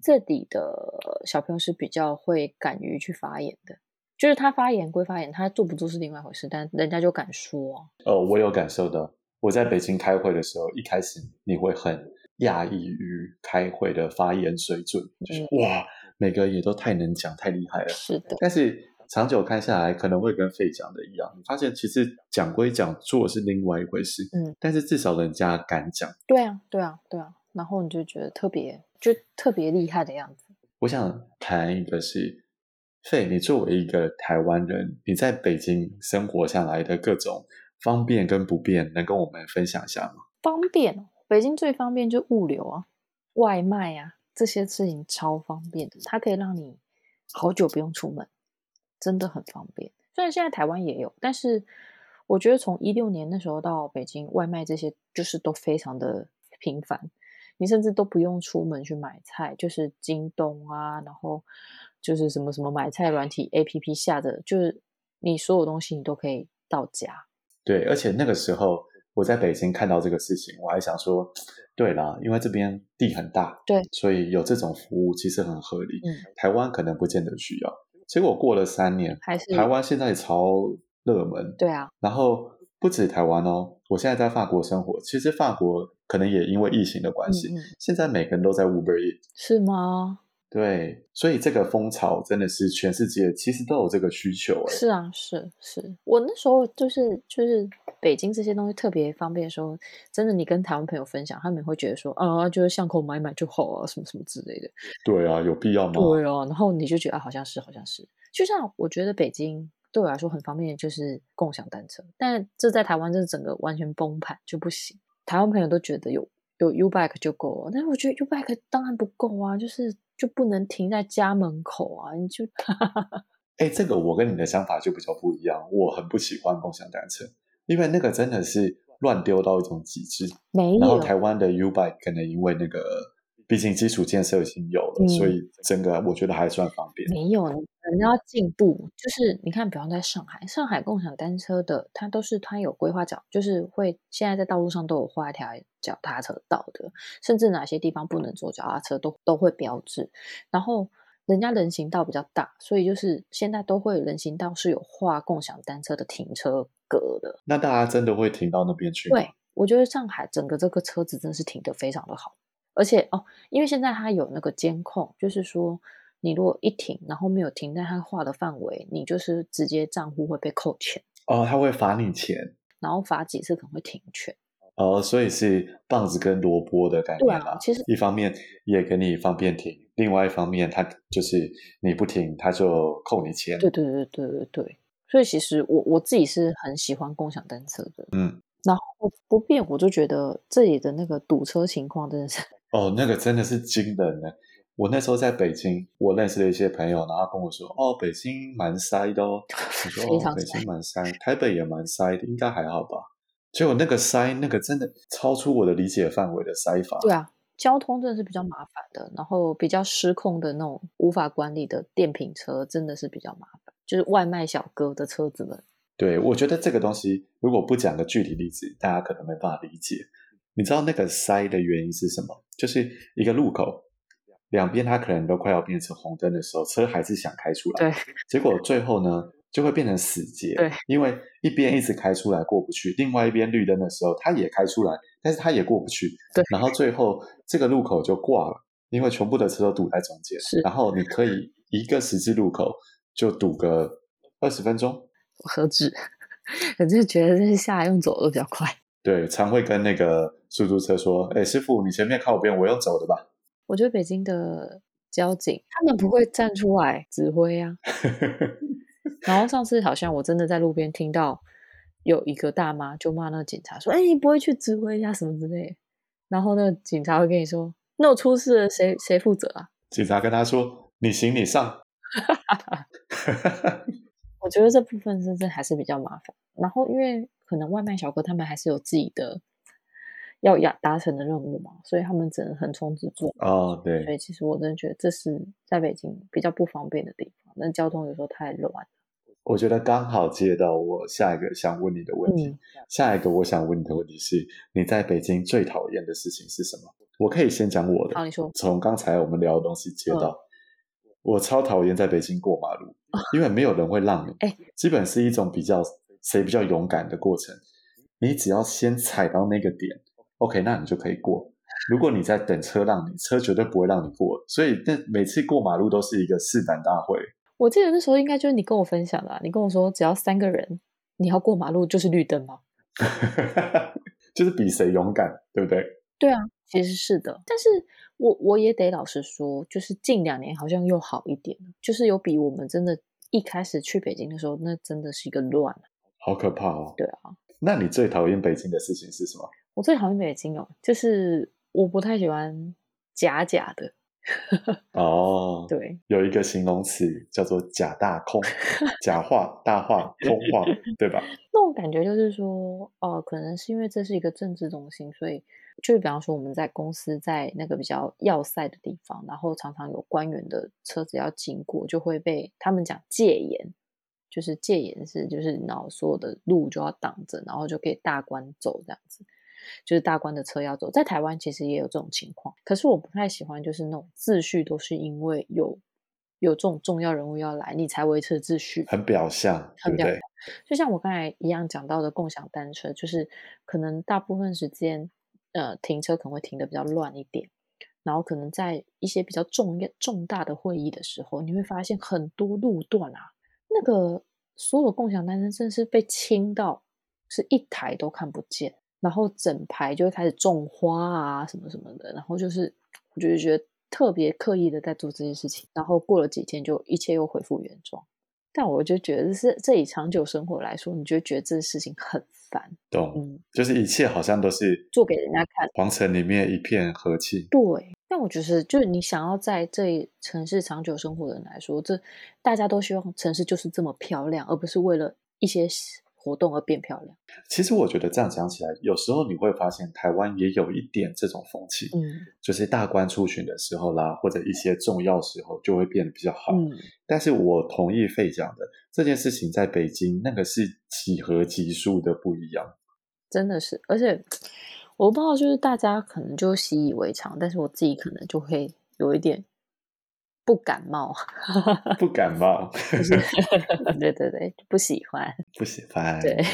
[SPEAKER 1] 这里的小朋友是比较会敢于去发言的。就是他发言归发言，他做不做是另外一回事，但人家就敢说。
[SPEAKER 2] 哦，我有感受到，我在北京开会的时候，一开始你会很讶异于开会的发言水准，就是、嗯、哇，每个也都太能讲，太厉害了。
[SPEAKER 1] 是的，
[SPEAKER 2] 但是长久看下来，可能会跟费讲的一样，你发现其实讲归讲，做是另外一回事。嗯，但是至少人家敢讲。
[SPEAKER 1] 对啊，对啊，对啊，然后你就觉得特别，就特别厉害的样子。
[SPEAKER 2] 我想谈一个是。费，你作为一个台湾人，你在北京生活下来的各种方便跟不便，能跟我们分享一下吗？
[SPEAKER 1] 方便，北京最方便就物流啊，外卖啊，这些事情超方便，它可以让你好久不用出门，真的很方便。虽然现在台湾也有，但是我觉得从一六年那时候到北京，外卖这些就是都非常的频繁，你甚至都不用出门去买菜，就是京东啊，然后。就是什么什么买菜软体 APP 下的，就是你所有东西你都可以到家。
[SPEAKER 2] 对，而且那个时候我在北京看到这个事情，我还想说，对啦，因为这边地很大，
[SPEAKER 1] 对，
[SPEAKER 2] 所以有这种服务其实很合理。嗯，台湾可能不见得需要。结果过了三年，还是台湾现在超热门。
[SPEAKER 1] 对啊，
[SPEAKER 2] 然后不止台湾哦，我现在在法国生活，其实法国可能也因为疫情的关系，现在每个人都在 Uber。
[SPEAKER 1] 是吗？
[SPEAKER 2] 对，所以这个风潮真的是全世界其实都有这个需求。
[SPEAKER 1] 是啊，是是，我那时候就是就是北京这些东西特别方便的时候，真的你跟台湾朋友分享，他们会觉得说啊，就是巷口买买就好啊，什么什么之类的。
[SPEAKER 2] 对啊，有必要吗？
[SPEAKER 1] 对啊，然后你就觉得啊，好像是好像是，就像我觉得北京对我来说很方便，就是共享单车，但这在台湾就是整个完全崩盘就不行。台湾朋友都觉得有有 U-Bike 就够了，但是我觉得 U-Bike 当然不够啊，就是。就不能停在家门口啊！你就，
[SPEAKER 2] 哎、欸，这个我跟你的想法就比较不一样。我很不喜欢共享单车，因为那个真的是乱丢到一种极致。
[SPEAKER 1] 没有。
[SPEAKER 2] 然后台湾的 U-Bike 可能因为那个。毕竟基础建设已经有了，嗯，所以整个我觉得还算方便。
[SPEAKER 1] 没有，人家要进步，就是你看，比方在上海，上海共享单车的，它都是它有规划脚，就是会现在在道路上都有画一条脚踏车道的，甚至哪些地方不能坐脚踏车都都会标志。然后人家人行道比较大，所以就是现在都会人行道是有画共享单车的停车格的。
[SPEAKER 2] 那大家真的会停到那边去？
[SPEAKER 1] 对，我觉得上海整个这个车子真的是停得非常的好。而且哦，因为现在它有那个监控，就是说你如果一停，然后没有停在它画的范围，你就是直接账户会被扣钱。
[SPEAKER 2] 哦，他会罚你钱，
[SPEAKER 1] 然后罚几次可能会停权。
[SPEAKER 2] 哦，所以是棒子跟萝卜的概念
[SPEAKER 1] 啊。其实
[SPEAKER 2] 一方面也给你方便停，另外一方面它就是你不停，它就扣你钱。
[SPEAKER 1] 对对对对对对。所以其实我我自己是很喜欢共享单车的。
[SPEAKER 2] 嗯，
[SPEAKER 1] 然后不变，我就觉得这里的那个堵车情况真的是。
[SPEAKER 2] 哦，那个真的是惊人呢！我那时候在北京，我认识了一些朋友，然后跟我说：“哦，北京蛮塞的哦。”我说：“哦，北京蛮塞，台北也蛮塞的，应该还好吧？”结果那个塞，那个真的超出我的理解范围的塞法。
[SPEAKER 1] 对啊，交通真的是比较麻烦的，然后比较失控的那种无法管理的电瓶车真的是比较麻烦，就是外卖小哥的车子们。
[SPEAKER 2] 对，我觉得这个东西如果不讲个具体例子，大家可能没办法理解。你知道那个塞的原因是什么？就是一个路口两边它可能都快要变成红灯的时候，车还是想开出来，
[SPEAKER 1] 对，
[SPEAKER 2] 结果最后呢就会变成死结，
[SPEAKER 1] 对，
[SPEAKER 2] 因为一边一直开出来过不去，另外一边绿灯的时候它也开出来，但是它也过不去，
[SPEAKER 1] 对，
[SPEAKER 2] 然后最后这个路口就挂了，因为全部的车都堵在中间，
[SPEAKER 1] 是，
[SPEAKER 2] 然后你可以一个十字路口就堵个二十分钟。
[SPEAKER 1] 何止？我就觉得这是下来用走的比较快。
[SPEAKER 2] 对，常会跟那个出租车说：“哎，师傅，你前面靠边，我用走的吧。”
[SPEAKER 1] 我觉得北京的交警他们不会站出来指挥啊。然后上次好像我真的在路边听到有一个大妈就骂那个警察说：“哎，你不会去指挥一下什么之类的。”然后那个警察会跟你说：“那我出事了，谁谁负责啊？”
[SPEAKER 2] 警察跟他说：“你行你上。”
[SPEAKER 1] 我觉得这部分真正还是比较麻烦。然后，因为可能外卖小哥他们还是有自己的要要达成的任务嘛，所以他们只能横冲直撞。
[SPEAKER 2] 哦，对。
[SPEAKER 1] 所以其实我真的觉得这是在北京比较不方便的地方。那交通有时候太乱。
[SPEAKER 2] 我觉得刚好接到我下一个想问你的问题。嗯、下一个我想问你的问题是：你在北京最讨厌的事情是什么？我可以先讲我的。
[SPEAKER 1] 好，你说。
[SPEAKER 2] 从刚才我们聊的东西接到。嗯我超讨厌在北京过马路，因为没有人会让你。哎，基本是一种比较谁比较勇敢的过程。你只要先踩到那个点，OK，那你就可以过。如果你在等车让你，车绝对不会让你过。所以，那每次过马路都是一个试胆大会。
[SPEAKER 1] 我记得那时候应该就是你跟我分享的，你跟我说只要三个人，你要过马路就是绿灯吗？
[SPEAKER 2] 就是比谁勇敢，对不对？
[SPEAKER 1] 对啊，其实是的，但是。我我也得老实说，就是近两年好像又好一点，就是有比我们真的一开始去北京的时候，那真的是一个乱，
[SPEAKER 2] 好可怕哦。
[SPEAKER 1] 对啊，
[SPEAKER 2] 那你最讨厌北京的事情是什么？
[SPEAKER 1] 我最讨厌北京哦，就是我不太喜欢假假的。
[SPEAKER 2] 哦，
[SPEAKER 1] 对，
[SPEAKER 2] 有一个形容词叫做“假大空”，假话、大话、空话，对吧？
[SPEAKER 1] 那种感觉就是说，哦、呃，可能是因为这是一个政治中心，所以。就比方说，我们在公司在那个比较要塞的地方，然后常常有官员的车子要经过，就会被他们讲戒严，就是戒严是就是然后所有的路就要挡着，然后就可以大官走这样子，就是大关的车要走。在台湾其实也有这种情况，可是我不太喜欢，就是那种秩序都是因为有有这种重要人物要来，你才维持秩序，
[SPEAKER 2] 很表象，
[SPEAKER 1] 很表象。就像我刚才一样讲到的共享单车，就是可能大部分时间。呃，停车可能会停的比较乱一点，然后可能在一些比较重要重大的会议的时候，你会发现很多路段啊，那个所有共享单车真的是被清到是一台都看不见，然后整排就会开始种花啊什么什么的，然后就是我就觉得特别刻意的在做这些事情，然后过了几天就一切又恢复原状。但我就觉得是这以长久生活来说，你就觉得这个事情很烦。
[SPEAKER 2] 懂，嗯，就是一切好像都是
[SPEAKER 1] 做给人家看。
[SPEAKER 2] 皇城里面一片和气。
[SPEAKER 1] 对，但我觉得就是你想要在这城市长久生活的人来说，这大家都希望城市就是这么漂亮，而不是为了一些。活动而变漂亮。
[SPEAKER 2] 其实我觉得这样讲起来，有时候你会发现台湾也有一点这种风气，
[SPEAKER 1] 嗯，
[SPEAKER 2] 就是大官出巡的时候啦，或者一些重要时候就会变得比较好。
[SPEAKER 1] 嗯，
[SPEAKER 2] 但是我同意费讲的这件事情，在北京那个是几何级数的不一样，
[SPEAKER 1] 真的是。而且我不知道，就是大家可能就习以为常，但是我自己可能就会有一点。不感冒，
[SPEAKER 2] 不感冒，
[SPEAKER 1] 对对对，不喜欢，
[SPEAKER 2] 不喜欢，
[SPEAKER 1] 对。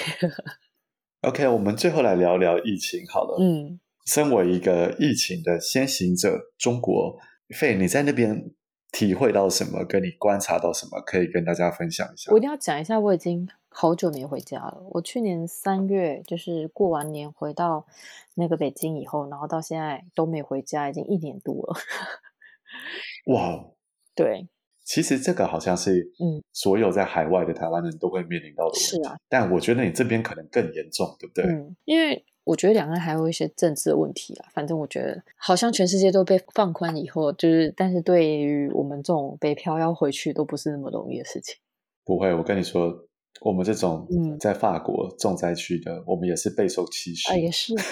[SPEAKER 2] OK，我们最后来聊聊疫情好了。
[SPEAKER 1] 嗯，
[SPEAKER 2] 身为一个疫情的先行者，中国费，你在那边体会到什么？跟你观察到什么？可以跟大家分享一下。
[SPEAKER 1] 我一定要讲一下，我已经好久没回家了。我去年三月就是过完年回到那个北京以后，然后到现在都没回家，已经一年多了。
[SPEAKER 2] 哇！
[SPEAKER 1] 对，
[SPEAKER 2] 其实这个好像是，嗯，所有在海外的台湾人都会面临到的问题。
[SPEAKER 1] 是啊，
[SPEAKER 2] 但我觉得你这边可能更严重，对不对？
[SPEAKER 1] 嗯，因为我觉得两岸还有一些政治的问题啊。反正我觉得，好像全世界都被放宽以后，就是，但是对于我们这种北漂要回去，都不是那么容易的事情。
[SPEAKER 2] 不会，我跟你说，我们这种在法国重灾区的，嗯，我们也是备受歧视。
[SPEAKER 1] 啊，也是。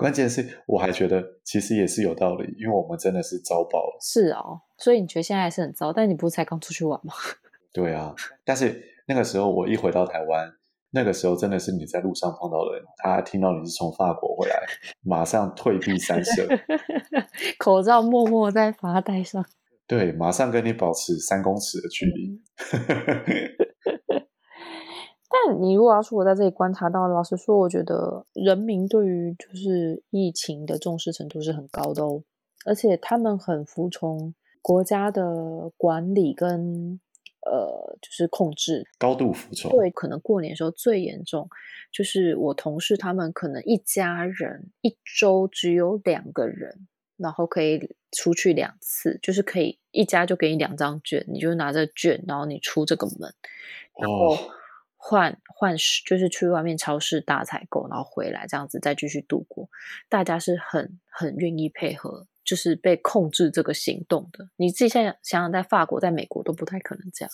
[SPEAKER 2] 关键是我还觉得其实也是有道理，因为我们真的是糟爆了。
[SPEAKER 1] 是哦，所以你觉得现在还是很糟？但你不是才刚出去玩吗？
[SPEAKER 2] 对啊，但是那个时候我一回到台湾，那个时候真的是你在路上碰到的人，他听到你是从法国回来，马上退避三舍，
[SPEAKER 1] 口罩默默在把它戴上。
[SPEAKER 2] 对，马上跟你保持三公尺的距离。
[SPEAKER 1] 但你如果要说我在这里观察到，老实说，我觉得人民对于就是疫情的重视程度是很高的哦，而且他们很服从国家的管理跟呃，就是控制，
[SPEAKER 2] 高度服从。
[SPEAKER 1] 对，可能过年的时候最严重，就是我同事他们可能一家人一周只有两个人，然后可以出去两次，就是可以一家就给你两张券，你就拿着券，然后你出这个门，然后。换换就是去外面超市大采购，然后回来这样子再继续度过。大家是很很愿意配合，就是被控制这个行动的。你自己现在想想，在法国、在美国都不太可能这样，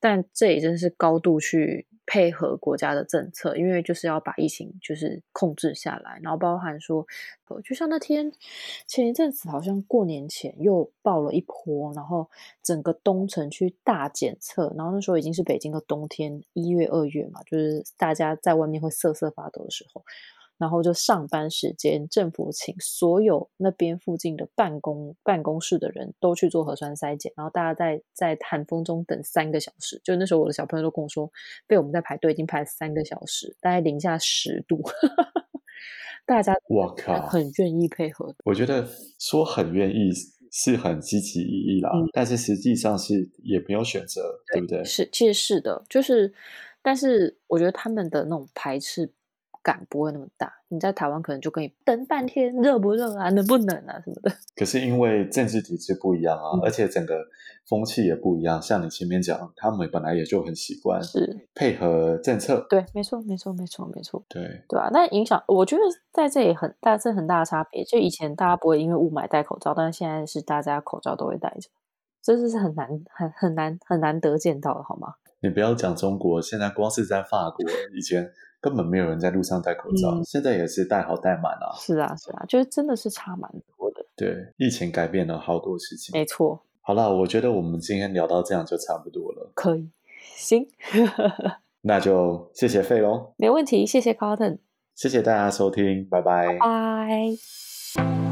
[SPEAKER 1] 但这也真是高度去。配合国家的政策，因为就是要把疫情就是控制下来，然后包含说，就像那天前一阵子好像过年前又爆了一波，然后整个东城区大检测，然后那时候已经是北京的冬天，一月二月嘛，就是大家在外面会瑟瑟发抖的时候。然后就上班时间，政府请所有那边附近的办公办公室的人都去做核酸筛检，然后大家在在寒风中等三个小时。就那时候，我的小朋友都跟我说，被我们在排队已经排了三个小时，大概零下十度，大家
[SPEAKER 2] 我靠，
[SPEAKER 1] 很愿意配合。
[SPEAKER 2] 我觉得说很愿意是很积极意义啦，嗯、但是实际上是也没有选择，对，对不对？是，
[SPEAKER 1] 其实是的，就是，但是我觉得他们的那种排斥。感不会那么大，你在台湾可能就可以等半天，热不热啊，能不能啊什么的。
[SPEAKER 2] 可是因为政治体制不一样啊，嗯、而且整个风气也不一样。像你前面讲，他们本来也就很习惯是配合政策。
[SPEAKER 1] 对，没错，没错，没错，没错。
[SPEAKER 2] 对，
[SPEAKER 1] 对啊，那影响我觉得在这里很大，是很大的差别。就以前大家不会因为雾霾戴口罩，但是现在是大家口罩都会戴着，这是很难、很很难、很难得见到的，好吗？
[SPEAKER 2] 你不要讲中国，现在光是在法国以前。根本没有人在路上戴口罩，嗯、现在也是戴好戴满啊。
[SPEAKER 1] 是啊，是啊，就是真的是差蛮多的。
[SPEAKER 2] 对，疫情改变了好多事情。
[SPEAKER 1] 没错。
[SPEAKER 2] 好了，我觉得我们今天聊到这样就差不多了。
[SPEAKER 1] 可以，行。
[SPEAKER 2] 那就谢谢费龙。
[SPEAKER 1] 没问题，谢谢 Cotton。
[SPEAKER 2] 谢谢大家收听，拜拜。
[SPEAKER 1] 拜。